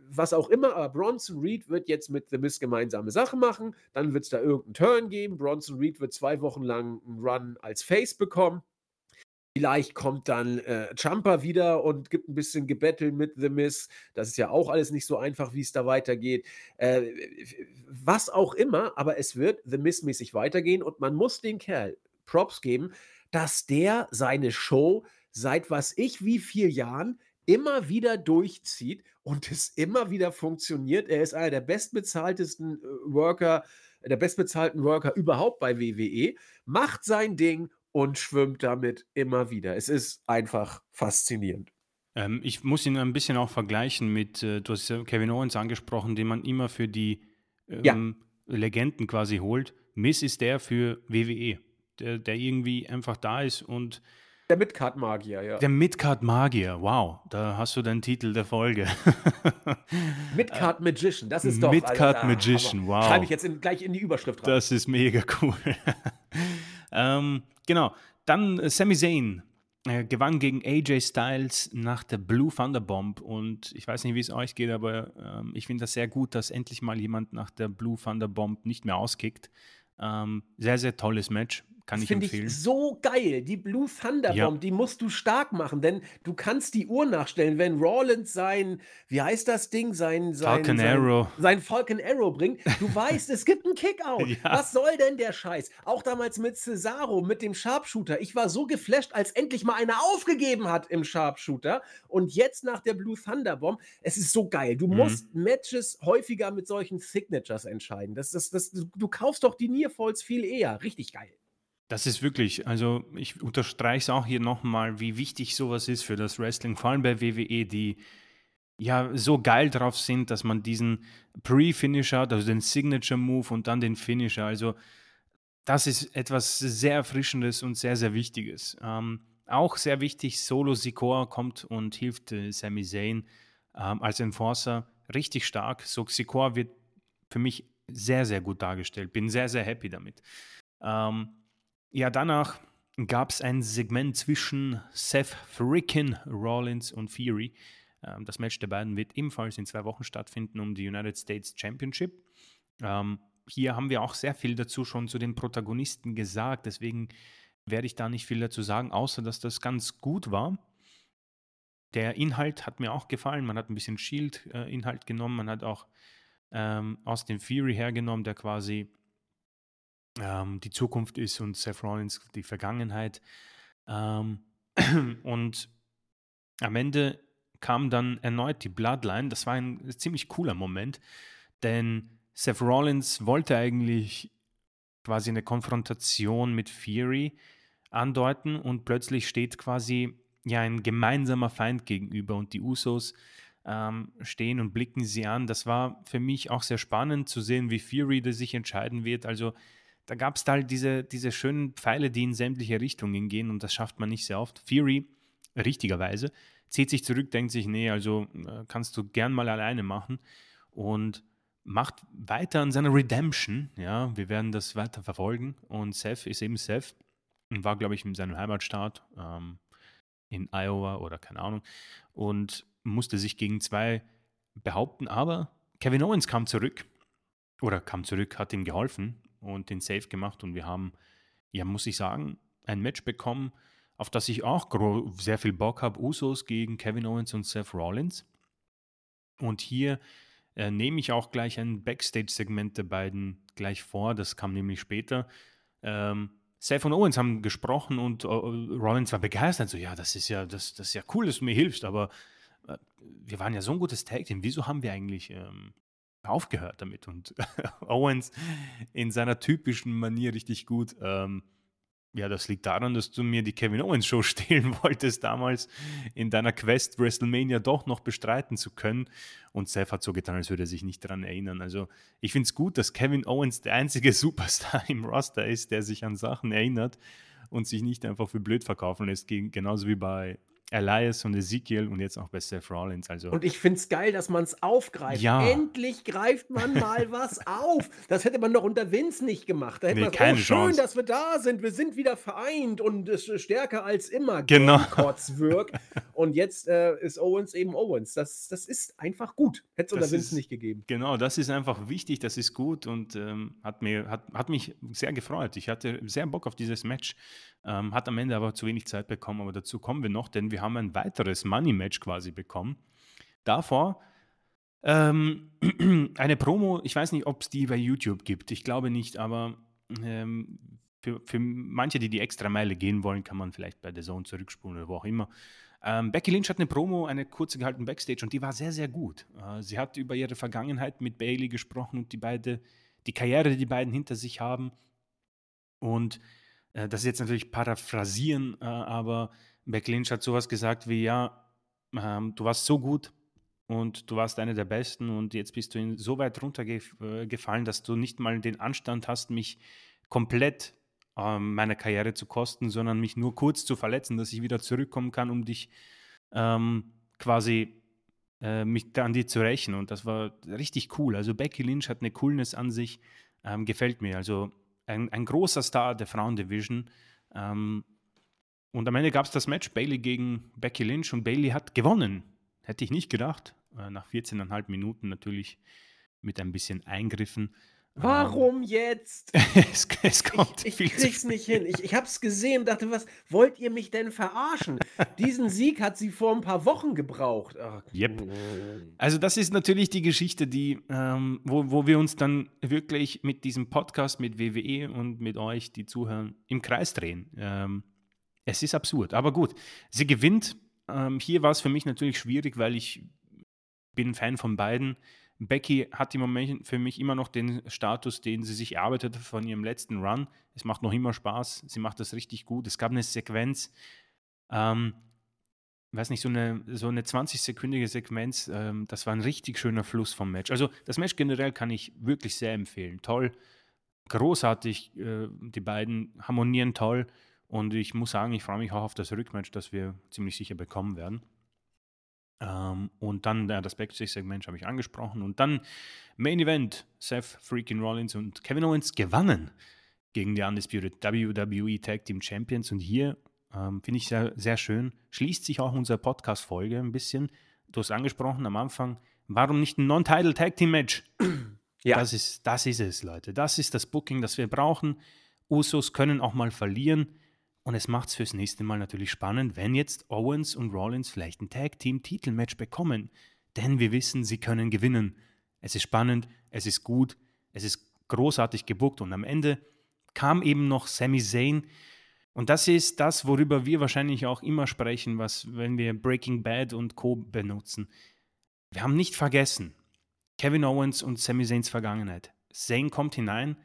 Was auch immer, aber Bronson Reed wird jetzt mit The Miz gemeinsame Sachen machen. Dann wird es da irgendeinen Turn geben. Bronson Reed wird zwei Wochen lang einen Run als Face bekommen. Vielleicht kommt dann äh, Champa wieder und gibt ein bisschen Gebettel mit The Miz. Das ist ja auch alles nicht so einfach, wie es da weitergeht. Äh, was auch immer, aber es wird The Miz-mäßig weitergehen und man muss den Kerl Props geben, dass der seine Show seit was ich wie vier Jahren immer wieder durchzieht und es immer wieder funktioniert. Er ist einer der bestbezahltesten äh, Worker, der bestbezahlten Worker überhaupt bei WWE, macht sein Ding und schwimmt damit immer wieder. Es ist einfach faszinierend. Ähm, ich muss ihn ein bisschen auch vergleichen mit, äh, du hast Kevin Owens angesprochen, den man immer für die ähm, ja. Legenden quasi holt. Miss ist der für WWE, der, der irgendwie einfach da ist und der Midcard-Magier, ja. Der Midcard-Magier, wow, da hast du den Titel der Folge. Midcard-Magician, das ist doch... Midcard-Magician, wow. Schreibe ich jetzt in, gleich in die Überschrift rein. Das ist mega cool. ähm, genau, dann äh, Sami Zayn äh, gewann gegen AJ Styles nach der Blue Thunder Bomb und ich weiß nicht, wie es euch geht, aber ähm, ich finde das sehr gut, dass endlich mal jemand nach der Blue Thunder Bomb nicht mehr auskickt. Ähm, sehr, sehr tolles Match. Kann ich empfehlen. Ich so geil. Die Blue Thunder Bomb, ja. die musst du stark machen, denn du kannst die Uhr nachstellen. Wenn Rollins sein, wie heißt das Ding, sein, sein, Falcon sein, Arrow. sein Falcon Arrow bringt, du weißt, es gibt einen Kickout. Ja. Was soll denn der Scheiß? Auch damals mit Cesaro, mit dem Sharpshooter. Ich war so geflasht, als endlich mal einer aufgegeben hat im Sharpshooter. Und jetzt nach der Blue Thunder Bomb, es ist so geil. Du mhm. musst Matches häufiger mit solchen Signatures entscheiden. Das, das, das, du, du kaufst doch die Nearfalls viel eher. Richtig geil. Das ist wirklich, also ich unterstreiche es auch hier nochmal, wie wichtig sowas ist für das Wrestling, vor allem bei WWE, die ja so geil drauf sind, dass man diesen Pre-Finisher also den Signature-Move und dann den Finisher. Also das ist etwas sehr Erfrischendes und sehr, sehr Wichtiges. Ähm, auch sehr wichtig, Solo Sikor kommt und hilft äh, Sami Zayn ähm, als Enforcer. Richtig stark. So Sikor wird für mich sehr, sehr gut dargestellt. Bin sehr, sehr happy damit. Ähm, ja, danach gab es ein Segment zwischen Seth Frickin Rollins und Fury. Ähm, das Match der beiden wird ebenfalls in zwei Wochen stattfinden um die United States Championship. Ähm, hier haben wir auch sehr viel dazu schon zu den Protagonisten gesagt, deswegen werde ich da nicht viel dazu sagen, außer dass das ganz gut war. Der Inhalt hat mir auch gefallen. Man hat ein bisschen Shield-Inhalt genommen. Man hat auch ähm, aus dem Fury hergenommen, der quasi ähm, die Zukunft ist und Seth Rollins die Vergangenheit. Ähm, und am Ende kam dann erneut die Bloodline. Das war ein ziemlich cooler Moment, denn Seth Rollins wollte eigentlich quasi eine Konfrontation mit Fury andeuten und plötzlich steht quasi ja ein gemeinsamer Feind gegenüber und die Usos ähm, stehen und blicken sie an. Das war für mich auch sehr spannend zu sehen, wie Fury sich entscheiden wird. Also da gab es halt diese, diese schönen Pfeile, die in sämtliche Richtungen gehen und das schafft man nicht sehr oft. Fury, richtigerweise, zieht sich zurück, denkt sich, nee, also äh, kannst du gern mal alleine machen und macht weiter an seiner Redemption. Ja, wir werden das weiter verfolgen und Seth ist eben Seth und war, glaube ich, in seinem Heimatstaat ähm, in Iowa oder keine Ahnung und musste sich gegen zwei behaupten, aber Kevin Owens kam zurück oder kam zurück, hat ihm geholfen und den Save gemacht und wir haben, ja, muss ich sagen, ein Match bekommen, auf das ich auch sehr viel Bock habe. Usos gegen Kevin Owens und Seth Rollins. Und hier äh, nehme ich auch gleich ein Backstage-Segment der beiden gleich vor. Das kam nämlich später. Ähm, Seth und Owens haben gesprochen und uh, Rollins war begeistert. So, ja, das ist ja, das, das ist ja cool, dass du mir hilfst, aber äh, wir waren ja so ein gutes Tag-Team. Wieso haben wir eigentlich ähm, aufgehört damit? Und Owens in seiner typischen Manier richtig gut. Ähm, ja, das liegt daran, dass du mir die Kevin Owens Show stehlen wolltest, damals in deiner Quest, WrestleMania doch noch bestreiten zu können. Und Seth hat so getan, als würde er sich nicht daran erinnern. Also, ich finde es gut, dass Kevin Owens der einzige Superstar im Roster ist, der sich an Sachen erinnert und sich nicht einfach für blöd verkaufen lässt, genauso wie bei Elias und Ezekiel und jetzt auch bei Seth Rollins. Also und ich finde es geil, dass man es aufgreift. Ja. Endlich greift man mal was auf. Das hätte man doch unter Vince nicht gemacht. Da hätte nee, man gesagt, oh, schön, Chance. dass wir da sind. Wir sind wieder vereint und es ist stärker als immer. Genau. Kotzwirk. und jetzt äh, ist Owens eben Owens. Das, das ist einfach gut. Hätte es unter Vince ist, nicht gegeben. Genau, das ist einfach wichtig. Das ist gut und ähm, hat, mir, hat, hat mich sehr gefreut. Ich hatte sehr Bock auf dieses Match. Ähm, hat am Ende aber zu wenig Zeit bekommen, aber dazu kommen wir noch, denn wir haben ein weiteres Money-Match quasi bekommen. Davor ähm, eine Promo, ich weiß nicht, ob es die bei YouTube gibt, ich glaube nicht, aber ähm, für, für, manche, die die extra Meile gehen wollen, kann man vielleicht bei der Zone zurückspulen oder wo auch immer. Ähm, Becky Lynch hat eine Promo, eine kurze gehalten Backstage und die war sehr, sehr gut. Äh, sie hat über ihre Vergangenheit mit Bailey gesprochen und die beide, die Karriere, die die beiden hinter sich haben. Und äh, das ist jetzt natürlich paraphrasieren, äh, aber Beck Lynch hat sowas gesagt wie, ja, ähm, du warst so gut und du warst einer der Besten und jetzt bist du so weit runtergefallen, dass du nicht mal den Anstand hast, mich komplett ähm, meiner Karriere zu kosten, sondern mich nur kurz zu verletzen, dass ich wieder zurückkommen kann, um dich ähm, quasi äh, mich an dir zu rächen. Und das war richtig cool. Also Becky Lynch hat eine Coolness an sich, ähm, gefällt mir. Also ein, ein großer Star der Frauendivision. Ähm, und am Ende gab es das Match Bailey gegen Becky Lynch und Bailey hat gewonnen. Hätte ich nicht gedacht. Äh, nach 14,5 Minuten natürlich mit ein bisschen Eingriffen. Warum jetzt? es, es, kommt ich, ich krieg's nicht hin. Ich, ich hab's gesehen und dachte, was wollt ihr mich denn verarschen? Diesen Sieg hat sie vor ein paar Wochen gebraucht. Ach, yep. Also, das ist natürlich die Geschichte, die, ähm, wo, wo wir uns dann wirklich mit diesem Podcast, mit WWE und mit euch, die zuhören, im Kreis drehen. Ähm, es ist absurd. Aber gut, sie gewinnt. Ähm, hier war es für mich natürlich schwierig, weil ich bin Fan von beiden. Becky hat im Moment für mich immer noch den Status, den sie sich erarbeitet von ihrem letzten Run. Es macht noch immer Spaß. Sie macht das richtig gut. Es gab eine Sequenz, ähm, weiß nicht, so eine, so eine 20-sekündige Sequenz. Ähm, das war ein richtig schöner Fluss vom Match. Also das Match generell kann ich wirklich sehr empfehlen. Toll, großartig. Äh, die beiden harmonieren toll. Und ich muss sagen, ich freue mich auch auf das Rückmatch, das wir ziemlich sicher bekommen werden. Ähm, und dann ja, das Backstage-Segment habe ich angesprochen. Und dann Main Event: Seth Freaking Rollins und Kevin Owens gewannen gegen die Undisputed WWE Tag Team Champions. Und hier ähm, finde ich sehr, sehr schön. Schließt sich auch unsere Podcast-Folge ein bisschen. Du hast angesprochen am Anfang, warum nicht ein Non-Title Tag Team Match? Ja. Das ist, das ist es, Leute. Das ist das Booking, das wir brauchen. Usos können auch mal verlieren. Und es macht es fürs nächste Mal natürlich spannend, wenn jetzt Owens und Rollins vielleicht ein Tag Team Titelmatch bekommen. Denn wir wissen, sie können gewinnen. Es ist spannend, es ist gut, es ist großartig gebuckt und am Ende kam eben noch Sami Zayn. Und das ist das, worüber wir wahrscheinlich auch immer sprechen, was, wenn wir Breaking Bad und Co. benutzen. Wir haben nicht vergessen, Kevin Owens und Sami Zayns Vergangenheit. Zayn kommt hinein,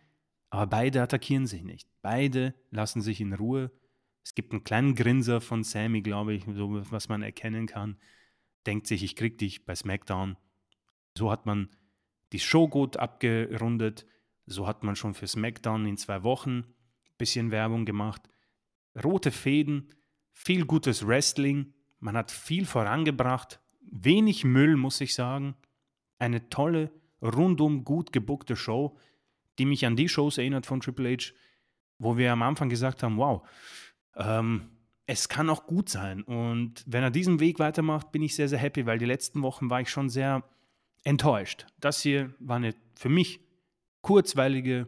aber beide attackieren sich nicht. Beide lassen sich in Ruhe es gibt einen kleinen Grinser von Sammy, glaube ich, so was man erkennen kann. Denkt sich, ich krieg dich bei SmackDown. So hat man die Show gut abgerundet. So hat man schon für SmackDown in zwei Wochen ein bisschen Werbung gemacht. Rote Fäden, viel gutes Wrestling. Man hat viel vorangebracht. Wenig Müll, muss ich sagen. Eine tolle, rundum gut gebuckte Show, die mich an die Shows erinnert von Triple H, wo wir am Anfang gesagt haben, wow, ähm, es kann auch gut sein. Und wenn er diesen Weg weitermacht, bin ich sehr, sehr happy, weil die letzten Wochen war ich schon sehr enttäuscht. Das hier war eine für mich kurzweilige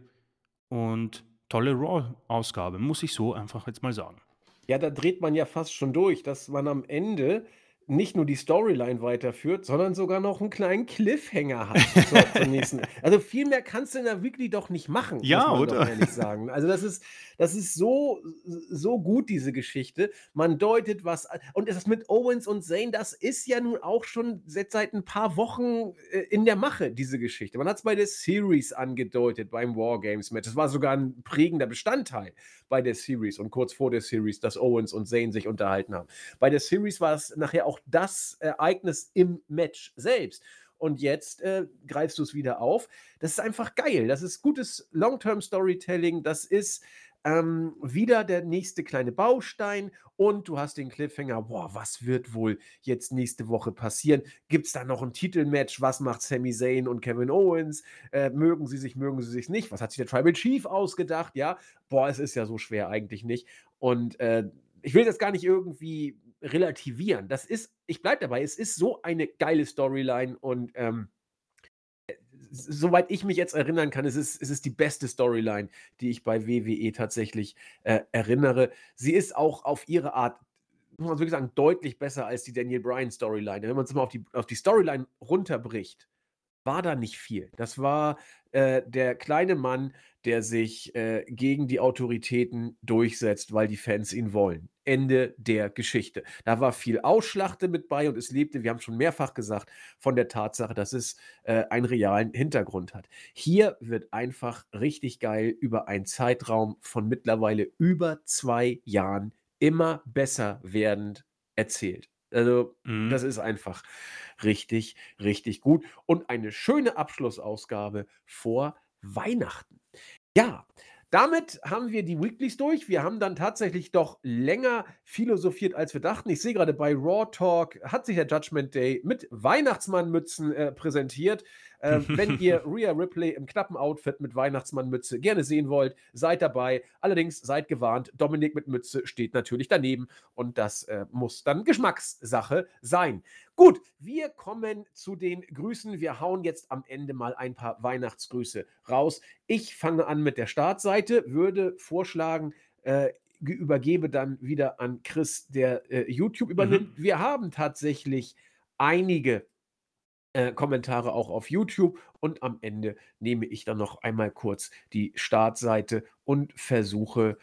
und tolle Raw-Ausgabe, muss ich so einfach jetzt mal sagen. Ja, da dreht man ja fast schon durch, dass man am Ende nicht nur die Storyline weiterführt, sondern sogar noch einen kleinen Cliffhanger hat zur, zur nächsten. Also viel mehr kannst du in der Weekly doch nicht machen, ja, muss man oder? ehrlich sagen. Also das ist, das ist so, so gut, diese Geschichte. Man deutet was Und das mit Owens und Zane, das ist ja nun auch schon seit, seit ein paar Wochen äh, in der Mache, diese Geschichte. Man hat es bei der Series angedeutet, beim Wargames-Match. Das war sogar ein prägender Bestandteil bei der Series und kurz vor der Series, dass Owens und Zane sich unterhalten haben. Bei der Series war es nachher auch das Ereignis im Match selbst. Und jetzt äh, greifst du es wieder auf. Das ist einfach geil. Das ist gutes Long-Term-Storytelling. Das ist ähm, wieder der nächste kleine Baustein und du hast den Cliffhanger. Boah, was wird wohl jetzt nächste Woche passieren? Gibt es da noch ein Titelmatch? Was macht Sami Zayn und Kevin Owens? Äh, mögen sie sich, mögen sie sich nicht? Was hat sich der Tribal Chief ausgedacht? Ja, boah, es ist ja so schwer eigentlich nicht. Und äh, ich will das gar nicht irgendwie relativieren. Das ist, ich bleibe dabei, es ist so eine geile Storyline und ähm, soweit ich mich jetzt erinnern kann, es ist, es ist die beste Storyline, die ich bei WWE tatsächlich äh, erinnere. Sie ist auch auf ihre Art, muss man wirklich sagen, deutlich besser als die Daniel Bryan Storyline. Wenn man es mal auf die, auf die Storyline runterbricht, war da nicht viel. Das war äh, der kleine Mann, der sich äh, gegen die Autoritäten durchsetzt, weil die Fans ihn wollen. Ende der Geschichte. Da war viel Ausschlachte mit bei und es lebte, wir haben schon mehrfach gesagt, von der Tatsache, dass es äh, einen realen Hintergrund hat. Hier wird einfach richtig geil über einen Zeitraum von mittlerweile über zwei Jahren immer besser werdend erzählt. Also, mhm. das ist einfach richtig, richtig gut. Und eine schöne Abschlussausgabe vor Weihnachten. Ja, damit haben wir die Weeklies durch. Wir haben dann tatsächlich doch länger philosophiert, als wir dachten. Ich sehe gerade bei Raw Talk hat sich der Judgment Day mit Weihnachtsmannmützen äh, präsentiert. Äh, wenn ihr Rhea Ripley im knappen Outfit mit Weihnachtsmannmütze gerne sehen wollt, seid dabei. Allerdings seid gewarnt, Dominik mit Mütze steht natürlich daneben und das äh, muss dann Geschmackssache sein. Gut, wir kommen zu den Grüßen. Wir hauen jetzt am Ende mal ein paar Weihnachtsgrüße raus. Ich fange an mit der Startseite, würde vorschlagen, äh, übergebe dann wieder an Chris, der äh, YouTube übernimmt. Mhm. Wir haben tatsächlich einige äh, Kommentare auch auf YouTube und am Ende nehme ich dann noch einmal kurz die Startseite und versuche,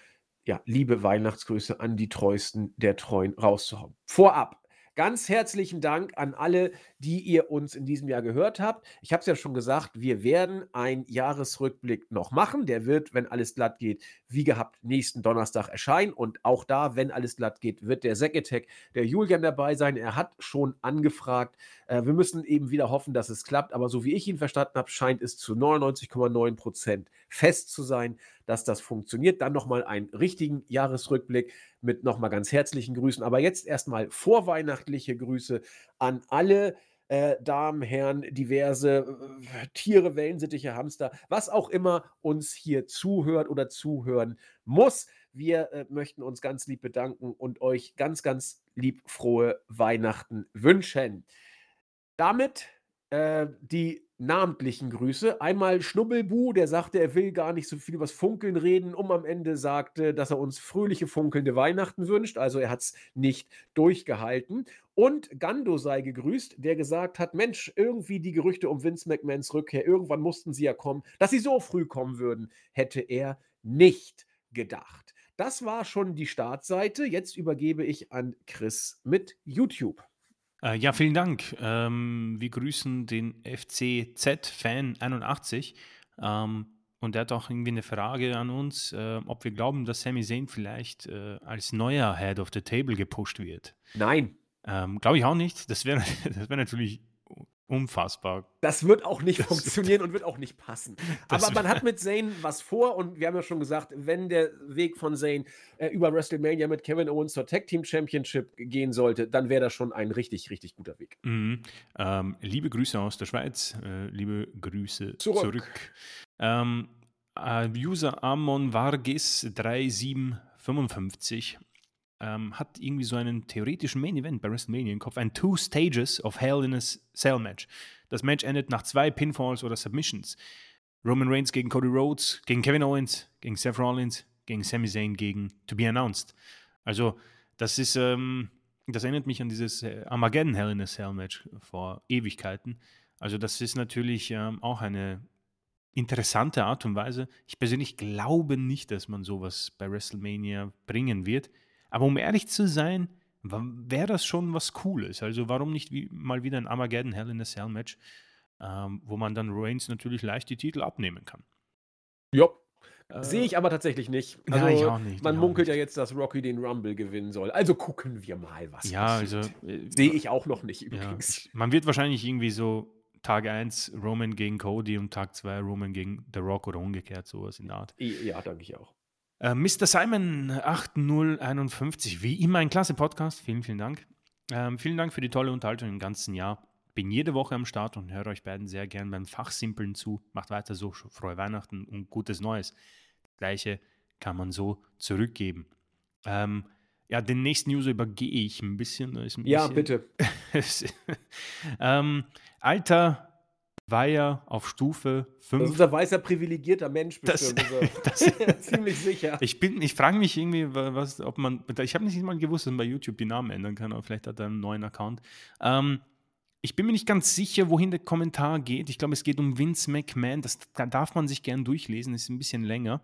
ja, liebe Weihnachtsgrüße an die Treuesten der Treuen rauszuhauen. Vorab Ganz herzlichen Dank an alle, die ihr uns in diesem Jahr gehört habt. Ich habe es ja schon gesagt, wir werden einen Jahresrückblick noch machen. Der wird, wenn alles glatt geht, wie gehabt, nächsten Donnerstag erscheinen. Und auch da, wenn alles glatt geht, wird der Seketech, der Julian dabei sein. Er hat schon angefragt. Äh, wir müssen eben wieder hoffen, dass es klappt. Aber so wie ich ihn verstanden habe, scheint es zu 99,9 Prozent fest zu sein, dass das funktioniert. Dann nochmal einen richtigen Jahresrückblick mit nochmal ganz herzlichen Grüßen. Aber jetzt erstmal vorweihnachtliche Grüße an alle äh, Damen, Herren, diverse äh, Tiere, Wellensittiche, Hamster, was auch immer uns hier zuhört oder zuhören muss. Wir äh, möchten uns ganz lieb bedanken und euch ganz, ganz lieb frohe Weihnachten wünschen. Damit äh, die namentlichen Grüße. Einmal Schnubbelbu, der sagte, er will gar nicht so viel über Funkeln reden, um am Ende sagte, dass er uns fröhliche, funkelnde Weihnachten wünscht. Also er hat es nicht durchgehalten. Und Gando sei gegrüßt, der gesagt hat: Mensch, irgendwie die Gerüchte um Vince McMahons Rückkehr, irgendwann mussten sie ja kommen. Dass sie so früh kommen würden, hätte er nicht gedacht. Das war schon die Startseite. Jetzt übergebe ich an Chris mit YouTube. Äh, ja, vielen Dank. Ähm, wir grüßen den FCZ-Fan81. Ähm, und der hat auch irgendwie eine Frage an uns, äh, ob wir glauben, dass Sami Zayn vielleicht äh, als neuer Head of the Table gepusht wird. Nein. Ähm, Glaube ich auch nicht. Das wäre das wär natürlich unfassbar. Das wird auch nicht das funktionieren und wird auch nicht passen. Aber man hat mit Zane was vor und wir haben ja schon gesagt, wenn der Weg von Zane äh, über WrestleMania mit Kevin Owens zur Tag Team Championship gehen sollte, dann wäre das schon ein richtig, richtig guter Weg. Mhm. Ähm, liebe Grüße aus der Schweiz, äh, liebe Grüße zurück. zurück. Ähm, äh, User Amon Vargis 3755 ähm, hat irgendwie so einen theoretischen Main Event bei WrestleMania im Kopf, ein Two Stages of Hell in a Cell Match. Das Match endet nach zwei Pinfalls oder Submissions. Roman Reigns gegen Cody Rhodes, gegen Kevin Owens, gegen Seth Rollins, gegen Sami Zayn, gegen To Be Announced. Also, das ist, ähm, das erinnert mich an dieses äh, Armageddon Hell in a Cell Match vor Ewigkeiten. Also, das ist natürlich ähm, auch eine interessante Art und Weise. Ich persönlich glaube nicht, dass man sowas bei WrestleMania bringen wird. Aber um ehrlich zu sein, wäre das schon was Cooles. Also warum nicht wie, mal wieder ein Armageddon Hell in a Cell Match, ähm, wo man dann Reigns natürlich leicht die Titel abnehmen kann. Ja. Äh, Sehe ich aber tatsächlich nicht. Also, ja, ich auch nicht. Man munkelt ja jetzt, dass Rocky den Rumble gewinnen soll. Also gucken wir mal, was ja, passiert. Also, äh, Sehe ich auch noch nicht übrigens. Ja, man wird wahrscheinlich irgendwie so Tag 1 Roman gegen Cody und Tag 2 Roman gegen The Rock oder umgekehrt, sowas in der Art. Ja, denke ich auch. Äh, Mr. Simon 8051, wie immer ein klasse Podcast. Vielen, vielen Dank. Ähm, vielen Dank für die tolle Unterhaltung im ganzen Jahr. Bin jede Woche am Start und höre euch beiden sehr gern beim Fachsimpeln zu. Macht weiter so, frohe Weihnachten und gutes Neues. Das Gleiche kann man so zurückgeben. Ähm, ja, den nächsten User übergehe ich ein bisschen. Ein bisschen ja, bitte. ähm, Alter war ja auf Stufe 5. Das ist ein weißer, privilegierter Mensch bestimmt. Das, also. das ziemlich sicher. Ich, ich frage mich irgendwie, was, ob man, ich habe nicht mal gewusst, dass man bei YouTube die Namen ändern kann, aber vielleicht hat er einen neuen Account. Ähm, ich bin mir nicht ganz sicher, wohin der Kommentar geht. Ich glaube, es geht um Vince McMahon. Das da darf man sich gern durchlesen, ist ein bisschen länger.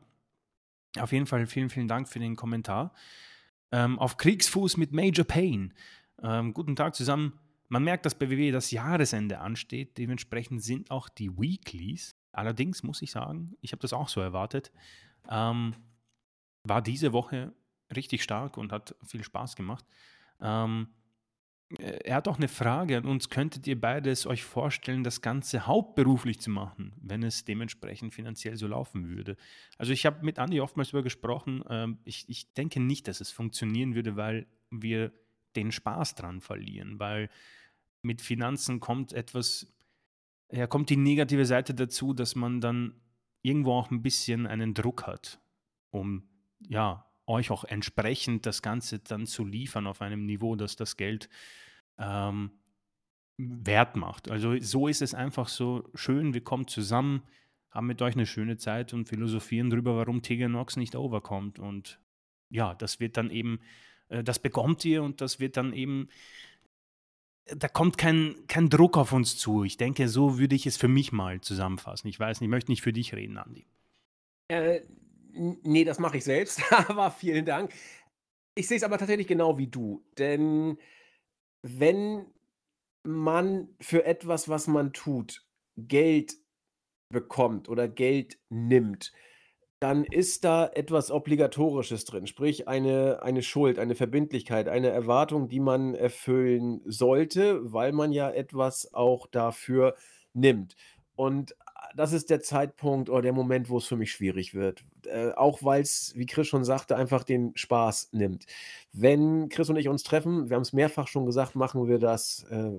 Auf jeden Fall vielen, vielen Dank für den Kommentar. Ähm, auf Kriegsfuß mit Major Payne. Ähm, guten Tag zusammen. Man merkt, dass bei WWE das Jahresende ansteht. Dementsprechend sind auch die Weeklies. Allerdings muss ich sagen, ich habe das auch so erwartet. Ähm, war diese Woche richtig stark und hat viel Spaß gemacht. Ähm, er hat auch eine Frage an uns. Könntet ihr beides euch vorstellen, das Ganze hauptberuflich zu machen, wenn es dementsprechend finanziell so laufen würde? Also ich habe mit Andi oftmals darüber gesprochen. Ähm, ich, ich denke nicht, dass es funktionieren würde, weil wir den Spaß dran verlieren, weil mit Finanzen kommt etwas, ja, kommt die negative Seite dazu, dass man dann irgendwo auch ein bisschen einen Druck hat, um ja, euch auch entsprechend das Ganze dann zu liefern auf einem Niveau, dass das Geld ähm, wert macht. Also so ist es einfach so schön, wir kommen zusammen, haben mit euch eine schöne Zeit und philosophieren darüber, warum Tegan Nox nicht overkommt. Und ja, das wird dann eben, das bekommt ihr und das wird dann eben da kommt kein, kein Druck auf uns zu. Ich denke, so würde ich es für mich mal zusammenfassen. Ich weiß nicht, ich möchte nicht für dich reden, Andi. Äh, nee, das mache ich selbst, aber vielen Dank. Ich sehe es aber tatsächlich genau wie du, denn wenn man für etwas, was man tut, Geld bekommt oder Geld nimmt, dann ist da etwas Obligatorisches drin, sprich eine eine Schuld, eine Verbindlichkeit, eine Erwartung, die man erfüllen sollte, weil man ja etwas auch dafür nimmt. Und, ah, das ist der Zeitpunkt oder der Moment, wo es für mich schwierig wird. Äh, auch weil's, wie Chris schon sagte, einfach den Spaß nimmt. Wenn Chris und ich uns treffen, wir haben es mehrfach schon gesagt, machen wir das, äh,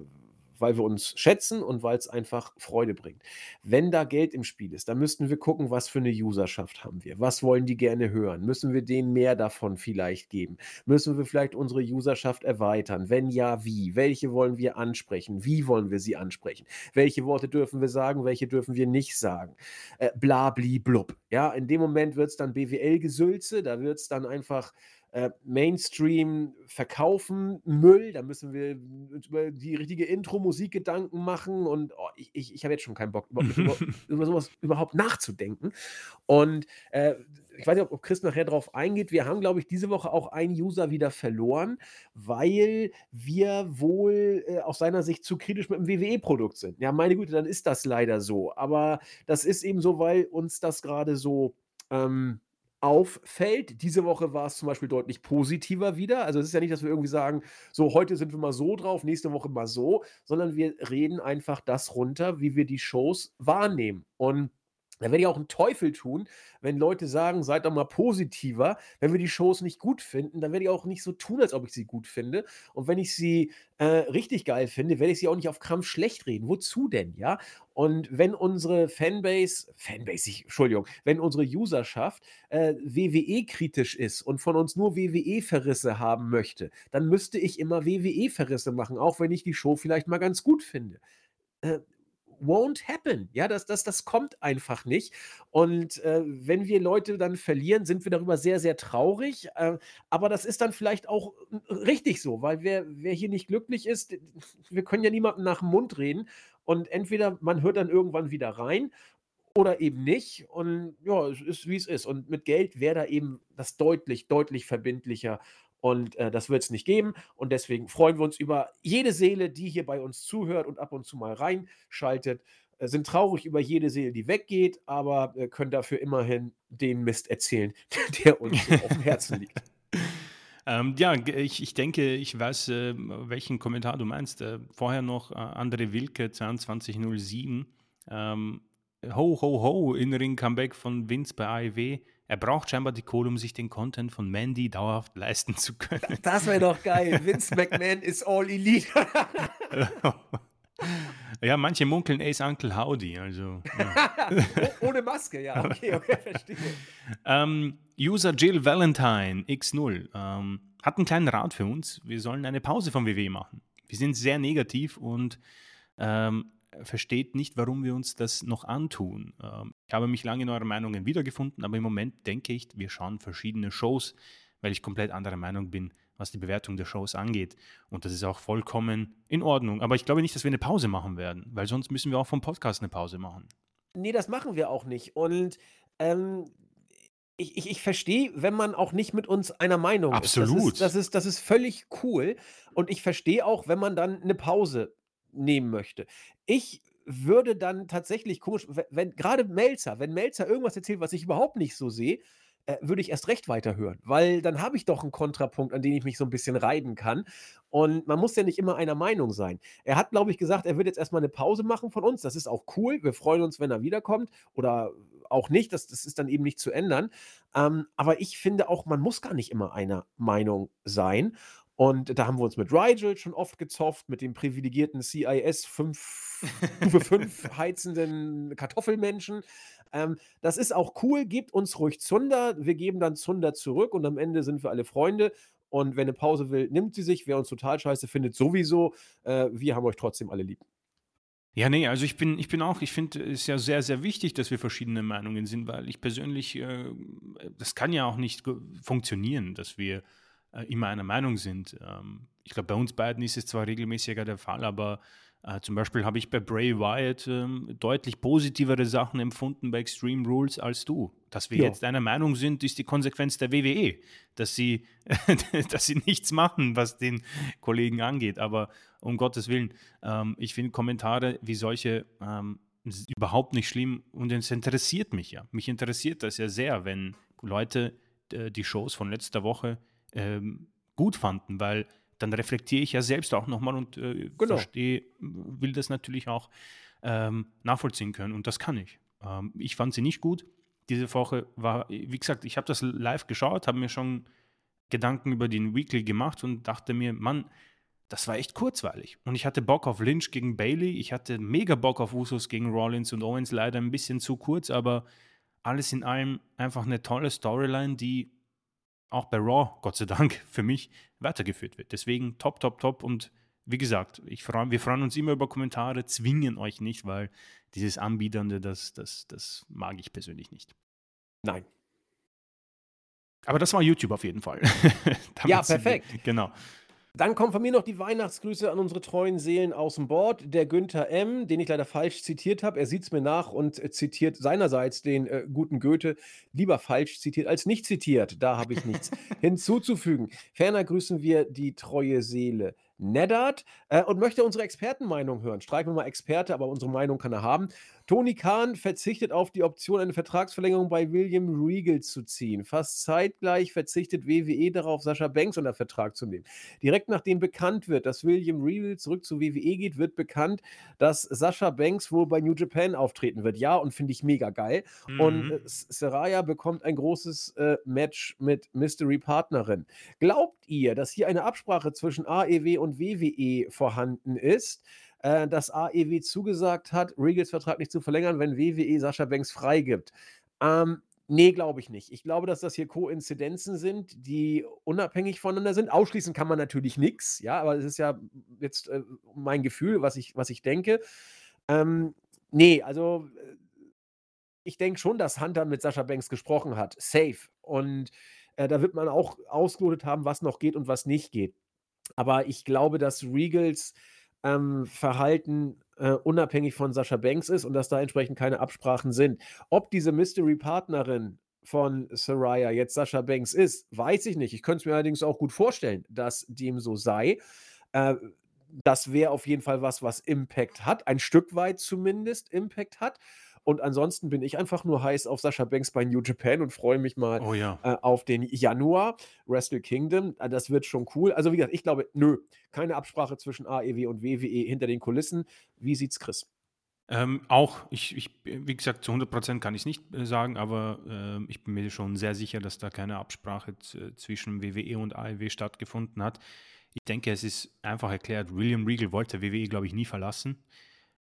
weil wir uns schätzen und weil es einfach Freude bringt. Wenn da Geld im Spiel ist, dann müssten wir gucken, was für eine Userschaft haben wir? Was wollen die gerne hören? Müssen wir denen mehr davon vielleicht geben? Müssen wir vielleicht unsere Userschaft erweitern? Wenn ja, wie? Welche wollen wir ansprechen? Wie wollen wir sie ansprechen? Welche Worte dürfen wir sagen? Welche dürfen wir nicht sagen? Äh, bla, bli, blub. Ja, in dem Moment wird es dann BWL-Gesülze, da wird es dann einfach äh, Mainstream verkaufen, Müll, da müssen wir über die richtige Intro-Musik Gedanken machen und oh, ich, ich, ich habe jetzt schon keinen Bock, über, über, über sowas überhaupt nachzudenken. Und äh, ich weiß nicht, ob Chris nachher darauf eingeht. Wir haben, glaube ich, diese Woche auch einen User wieder verloren, weil wir wohl äh, aus seiner Sicht zu kritisch mit dem WWE-Produkt sind. Ja, meine Güte, dann ist das leider so. Aber das ist eben so, weil uns das gerade so ähm, auffällt. Diese Woche war es zum Beispiel deutlich positiver wieder. Also, es ist ja nicht, dass wir irgendwie sagen: „So, heute sind wir mal so drauf, nächste Woche mal so“, sondern wir reden einfach das runter, wie wir die Shows wahrnehmen. Und da werde ich auch einen Teufel tun, wenn Leute sagen: „Seid doch mal positiver.“ Wenn wir die Shows nicht gut finden, dann werde ich auch nicht so tun, als ob ich sie gut finde. Und wenn ich sie, äh, richtig geil finde, werde ich sie auch nicht auf Krampf schlecht reden. Wozu denn, ja? Und wenn unsere Fanbase Fanbase, ich Entschuldigung, wenn unsere Userschaft, äh, WWE-kritisch ist und von uns nur WWE-Verrisse haben möchte, dann müsste ich immer WWE-Verrisse machen, auch wenn ich die Show vielleicht mal ganz gut finde. Äh, won't happen. Ja, das, das, das kommt einfach nicht. Und äh, wenn wir Leute dann verlieren, sind wir darüber sehr, sehr traurig. Äh, aber das ist dann vielleicht auch äh, richtig so, weil wer, wer hier nicht glücklich ist, wir können ja niemandem nach dem Mund reden. Und entweder man hört dann irgendwann wieder rein oder eben nicht. Und ja, es ist wie es ist. Und mit Geld wäre da eben das deutlich, deutlich verbindlicher und äh, das wird es nicht geben. Und deswegen freuen wir uns über jede Seele, die hier bei uns zuhört und ab und zu mal reinschaltet. Äh, sind traurig über jede Seele, die weggeht, aber äh, können dafür immerhin den Mist erzählen, der uns auf dem Herzen liegt. Ähm, ja, ich, ich denke, ich weiß, äh, welchen Kommentar du meinst. Äh, vorher noch äh, Andre Wilke 2207. Ähm, ho, ho, ho, In-Ring-Comeback von Vince bei AEW. Er braucht scheinbar die Kohle, um sich den Content von Mandy dauerhaft leisten zu können. Das wäre doch geil. Vince McMahon ist all elite. ja, manche munkeln Ace Uncle Howdy. Also, ja. Ohne Maske, ja. Okay, okay, verstehe. Ähm, User Jill Valentine X0 ähm, hat einen kleinen Rat für uns. Wir sollen eine Pause vom WW machen. Wir sind sehr negativ und ähm, versteht nicht, warum wir uns das noch antun. Ähm, ich habe mich lange in euren Meinungen wiedergefunden, aber im Moment denke ich, wir schauen verschiedene Shows, weil ich komplett anderer Meinung bin, was die Bewertung der Shows angeht. Und das ist auch vollkommen in Ordnung. Aber ich glaube nicht, dass wir eine Pause machen werden, weil sonst müssen wir auch vom Podcast eine Pause machen. Nee, das machen wir auch nicht. Und ähm, ich, ich, ich verstehe, wenn man auch nicht mit uns einer Meinung Absolut. ist. Ist, das ist, das ist völlig cool. Und ich verstehe auch, wenn man dann eine Pause nehmen möchte. Ich würde dann tatsächlich komisch, wenn gerade Melzer, wenn Melzer irgendwas erzählt, was ich überhaupt nicht so sehe, äh, würde ich erst recht weiterhören, weil dann habe ich doch einen Kontrapunkt, an den ich mich so ein bisschen reiben kann. Und man muss ja nicht immer einer Meinung sein. Er hat, glaube ich, gesagt, er wird jetzt erstmal eine Pause machen von uns. Das ist auch cool. Wir freuen uns, wenn er wiederkommt oder auch nicht. Das, das ist dann eben nicht zu ändern. Ähm, aber ich finde auch, man muss gar nicht immer einer Meinung sein. Und da haben wir uns mit Rigel schon oft gezofft, mit dem privilegierten CIS 5, Stufe 5 heizenden Kartoffelmenschen. Ähm, das ist auch cool, gebt uns ruhig Zunder. Wir geben dann Zunder zurück und am Ende sind wir alle Freunde. Und wenn eine Pause will, nimmt sie sich. Wer uns total scheiße findet, sowieso. Äh, wir haben euch trotzdem alle lieb. Ja, nee, also ich bin, ich bin auch, ich finde es ja sehr, sehr wichtig, dass wir verschiedene Meinungen sind, weil ich persönlich, äh, das kann ja auch nicht funktionieren, dass wir äh, immer einer Meinung sind. Ähm, ich glaube, bei uns beiden ist es zwar regelmäßiger der Fall, aber äh, zum Beispiel habe ich bei Bray Wyatt ähm, deutlich positivere Sachen empfunden bei Extreme Rules als du. Dass wir ja. jetzt einer Meinung sind, ist die Konsequenz der WWE, dass sie, dass sie nichts machen, was den Kollegen angeht. Aber um Gottes Willen, ähm, ich finde Kommentare wie solche ähm, überhaupt nicht schlimm und es interessiert mich ja. Mich interessiert das ja sehr, wenn Leute äh, die Shows von letzter Woche ähm, gut fanden, weil dann reflektiere ich ja selbst auch nochmal und äh, genau. verstehe, will das natürlich auch ähm, nachvollziehen können und das kann ich. Ähm, ich fand sie nicht gut. Diese Woche war, wie gesagt, ich habe das live geschaut, habe mir schon Gedanken über den Weekly gemacht und dachte mir, Mann, das war echt kurzweilig. Und ich hatte Bock auf Lynch gegen Bailey, ich hatte mega Bock auf Usos gegen Rollins und Owens, leider ein bisschen zu kurz, aber alles in allem einfach eine tolle Storyline, die auch bei Raw, Gott sei Dank, für mich weitergeführt wird. Deswegen top, top, top. Und wie gesagt, ich freu, wir freuen uns immer über Kommentare, zwingen euch nicht, weil dieses Anbieternde, das, das, das mag ich persönlich nicht. Nein. Aber das war YouTube auf jeden Fall. ja, perfekt. Sie, genau. Dann kommen von mir noch die Weihnachtsgrüße an unsere treuen Seelen aus dem Board. Der Günther M., den ich leider falsch zitiert habe. Er sieht es mir nach und äh, zitiert seinerseits den äh, guten Goethe. Lieber falsch zitiert als nicht zitiert. Da habe ich nichts hinzuzufügen. Ferner grüßen wir die treue Seele Neddard äh, und möchte unsere Expertenmeinung hören. Streichen wir mal Experte, aber unsere Meinung kann er haben. Tony Khan verzichtet auf die Option, eine Vertragsverlängerung bei William Regal zu ziehen. Fast zeitgleich verzichtet WWE darauf, Sascha Banks unter Vertrag zu nehmen. Direkt nachdem bekannt wird, dass William Regal zurück zu WWE geht, wird bekannt, dass Sascha Banks wohl bei New Japan auftreten wird. Ja, und finde ich mega geil. Mhm. Und äh, Saraya bekommt ein großes äh, Match mit Mystery Partnerin. Glaubt ihr, dass hier eine Absprache zwischen AEW und WWE vorhanden ist? äh, dass AEW zugesagt hat, Regals Vertrag nicht zu verlängern, wenn WWE Sascha Banks freigibt. Ähm, Nee, glaube ich nicht. Ich glaube, dass das hier Koinzidenzen sind, die unabhängig voneinander sind. Ausschließen kann man natürlich nichts, ja, aber es ist ja jetzt äh, mein Gefühl, was ich, was ich denke. Ähm, nee, also äh, ich denke schon, dass Hunter mit Sascha Banks gesprochen hat. Safe. Und äh, da wird man auch ausgelotet haben, was noch geht und was nicht geht. Aber ich glaube, dass Regals ähm, Verhalten äh, unabhängig von Sascha Banks ist und dass da entsprechend keine Absprachen sind. Ob diese Mystery-Partnerin von Soraya jetzt Sascha Banks ist, weiß ich nicht. Ich könnte es mir allerdings auch gut vorstellen, dass dem so sei. Äh, das wäre auf jeden Fall was, was Impact hat, ein Stück weit zumindest Impact hat. Und ansonsten bin ich einfach nur heiß auf Sascha Banks bei New Japan und freue mich mal oh ja. äh, auf den Januar. Wrestle Kingdom, äh, das wird schon cool. Also, wie gesagt, ich glaube, nö, keine Absprache zwischen AEW und WWE hinter den Kulissen. Wie sieht's Chris? Ähm, auch, ich, ich, wie gesagt, zu 100% kann ich es nicht äh, sagen, aber äh, ich bin mir schon sehr sicher, dass da keine Absprache zwischen WWE und AEW stattgefunden hat. Ich denke, es ist einfach erklärt, William Regal wollte WWE, glaube ich, nie verlassen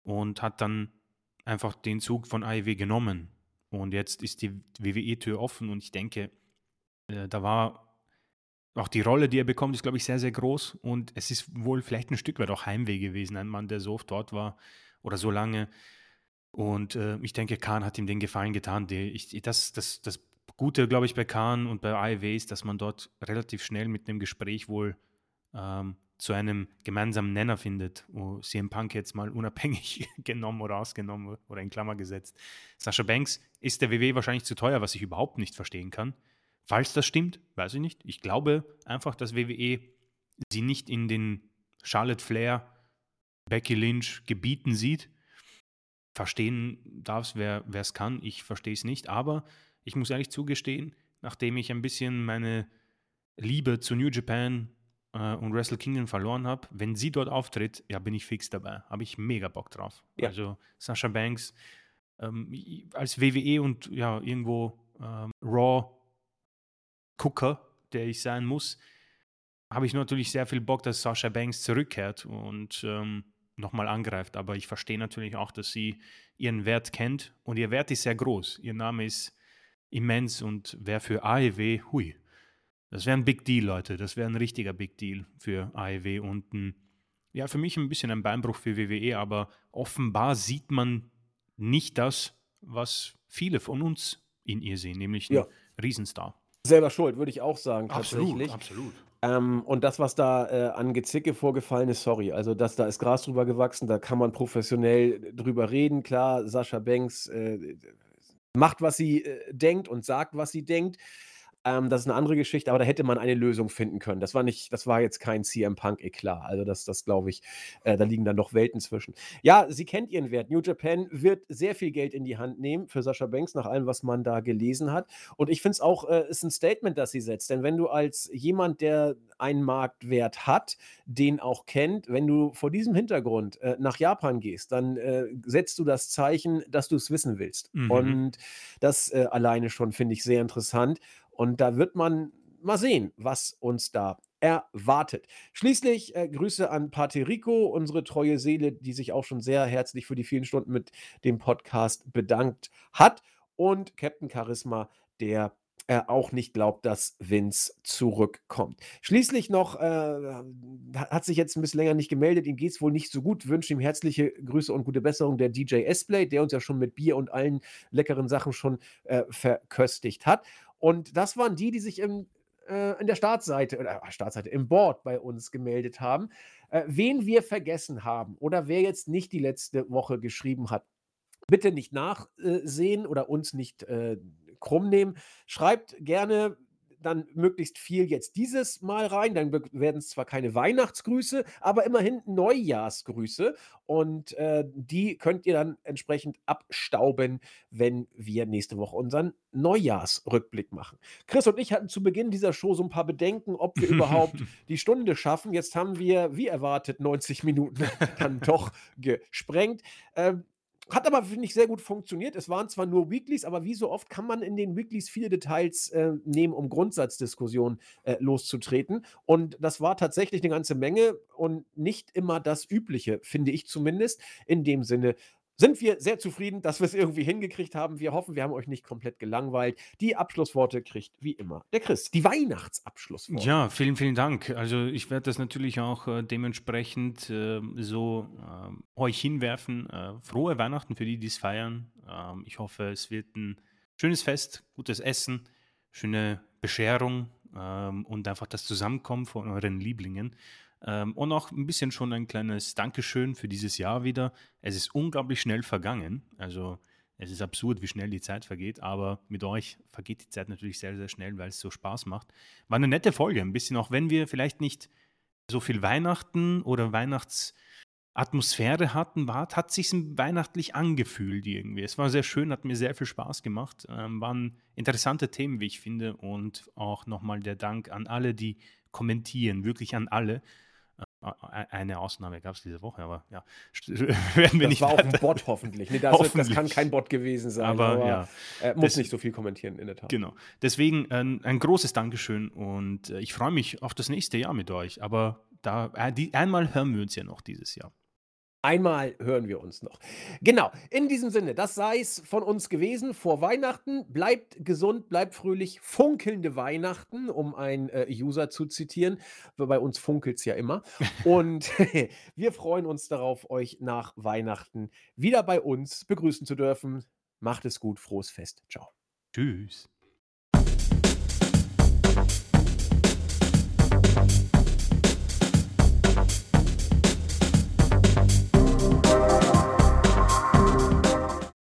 und hat dann einfach den Zug von AEW genommen. Und jetzt ist die WWE-Tür offen und ich denke, äh, da war auch die Rolle, die er bekommt, ist, glaube ich, sehr, sehr groß. Und es ist wohl vielleicht ein Stück weit auch Heimweh gewesen, ein Mann, der so oft dort war oder so lange. Und äh, ich denke, Kahn hat ihm den Gefallen getan. Die, ich, das, das, das Gute, glaube ich, bei Kahn und bei AEW ist, dass man dort relativ schnell mit einem Gespräch wohl ähm, zu einem gemeinsamen Nenner findet, wo CM Punk jetzt mal unabhängig genommen oder ausgenommen oder in Klammer gesetzt. Sascha Banks ist der WWE wahrscheinlich zu teuer, was ich überhaupt nicht verstehen kann. Falls das stimmt, weiß ich nicht. Ich glaube einfach, dass WWE sie nicht in den Charlotte Flair, Becky Lynch Gebieten sieht. Verstehen darf es, wer es kann. Ich verstehe es nicht. Aber ich muss ehrlich zugestehen, nachdem ich ein bisschen meine Liebe zu New Japan äh, und Wrestle Kingdom verloren habe, wenn sie dort auftritt, ja, bin ich fix dabei. Habe ich mega Bock drauf. Ja. Also Sasha Banks ähm, als WWE und ja, irgendwo ähm, Raw-Gucker, der ich sein muss, habe ich natürlich sehr viel Bock, dass Sasha Banks zurückkehrt und ähm, nochmal angreift. Aber ich verstehe natürlich auch, dass sie ihren Wert kennt und ihr Wert ist sehr groß. Ihr Name ist immens und wer für AEW, hui, das wäre ein Big Deal, Leute. Das wäre ein richtiger Big Deal für AEW und ein, ja, für mich ein bisschen ein Beinbruch für WWE, aber offenbar sieht man nicht das, was viele von uns in ihr sehen, nämlich einen ja. Riesenstar. Selber schuld, würde ich auch sagen, tatsächlich. Absolut, absolut. Ähm, und das, was da, äh, an Gezicke vorgefallen ist, sorry, also das da ist Gras drüber gewachsen, da kann man professionell drüber reden. Klar, Sascha Banks, äh, macht, was sie, äh, denkt und sagt, was sie denkt. Ähm, das ist eine andere Geschichte, aber da hätte man eine Lösung finden können. Das war nicht das war jetzt kein CM Punk-Eklat. Also, das das glaube ich äh, da liegen dann noch Welten zwischen. Ja, sie kennt ihren Wert. New Japan wird sehr viel Geld in die Hand nehmen für Sascha Banks, nach allem, was man da gelesen hat. Und ich finde es auch, äh, ist ein Statement, das sie setzt. Denn wenn du als jemand, der einen Marktwert hat, den auch kennt, wenn du vor diesem Hintergrund äh, nach Japan gehst, dann äh, setzt du das Zeichen, dass du es wissen willst. Mhm. Und das äh, alleine schon finde ich sehr interessant. Und da wird man mal sehen, was uns da erwartet. Schließlich äh, Grüße an Paterico, unsere treue Seele, die sich auch schon sehr herzlich für die vielen Stunden mit dem Podcast bedankt hat. Und Captain Charisma, der äh, auch nicht glaubt, dass Vince zurückkommt. Schließlich noch, äh, hat sich jetzt ein bisschen länger nicht gemeldet, ihm geht es wohl nicht so gut, wünsche ihm herzliche Grüße und gute Besserung der DJ S-Play, der uns ja schon mit Bier und allen leckeren Sachen schon äh, verköstigt hat. Und das waren die, die sich im, äh, in der Startseite, oder äh, Startseite, im Board bei uns gemeldet haben. Äh, wen wir vergessen haben oder wer jetzt nicht die letzte Woche geschrieben hat, bitte nicht nachsehen oder uns nicht äh, krumm nehmen. Schreibt gerne dann möglichst viel jetzt dieses Mal rein. Dann werden es zwar keine Weihnachtsgrüße, aber immerhin Neujahrsgrüße. Und äh, die könnt ihr dann entsprechend abstauben, wenn wir nächste Woche unseren Neujahrsrückblick machen. Chris und ich hatten zu Beginn dieser Show so ein paar Bedenken, ob wir überhaupt die Stunde schaffen. Jetzt haben wir, wie erwartet, 90 Minuten dann doch gesprengt. Ähm, hat aber, finde ich, sehr gut funktioniert. Es waren zwar nur Weeklies, aber wie so oft kann man in den Weeklies viele Details äh, nehmen, um Grundsatzdiskussionen äh, loszutreten. Und das war tatsächlich eine ganze Menge und nicht immer das Übliche, finde ich zumindest. In dem Sinne sind wir sehr zufrieden, dass wir es irgendwie hingekriegt haben. Wir hoffen, wir haben euch nicht komplett gelangweilt. Die Abschlussworte kriegt wie immer der Chris. Die Weihnachtsabschlussworte. Ja, vielen, vielen Dank. Also ich werde das natürlich auch äh, dementsprechend äh, so äh, euch hinwerfen. Äh, frohe Weihnachten für die, die es feiern. Ähm, ich hoffe, es wird ein schönes Fest, gutes Essen, schöne Bescherung ähm, und einfach das Zusammenkommen von euren Lieblingen. Ähm, und auch ein bisschen schon ein kleines Dankeschön für dieses Jahr wieder. Es ist unglaublich schnell vergangen. Also es ist absurd, wie schnell die Zeit vergeht, aber mit euch vergeht die Zeit natürlich sehr, sehr schnell, weil es so Spaß macht. War eine nette Folge, ein bisschen auch wenn wir vielleicht nicht so viel Weihnachten oder Weihnachtsatmosphäre hatten, war, hat sich weihnachtlich angefühlt irgendwie. Es war sehr schön, hat mir sehr viel Spaß gemacht. Ähm, waren interessante Themen, wie ich finde. Und auch nochmal der Dank an alle, die kommentieren, wirklich an alle. Eine Ausnahme gab es diese Woche, aber ja, werden wir das nicht. Das war auch ein Bot hoffentlich. Nee, das, hoffentlich. das, kann kein Bot gewesen sein. Aber, aber ja. Er muss das, nicht so viel kommentieren, in der Tat. Genau. Deswegen ein, ein großes Dankeschön und äh, ich freue mich auf das nächste Jahr mit euch. Aber da, äh, die, einmal hören wir uns ja noch dieses Jahr. Einmal hören wir uns noch. Genau, in diesem Sinne, das sei es von uns gewesen vor Weihnachten. Bleibt gesund, bleibt fröhlich. Funkelnde Weihnachten, um einen äh, User zu zitieren. Bei uns funkelt es ja immer. Und wir freuen uns darauf, euch nach Weihnachten wieder bei uns begrüßen zu dürfen. Macht es gut, frohes Fest. Ciao. Tschüss.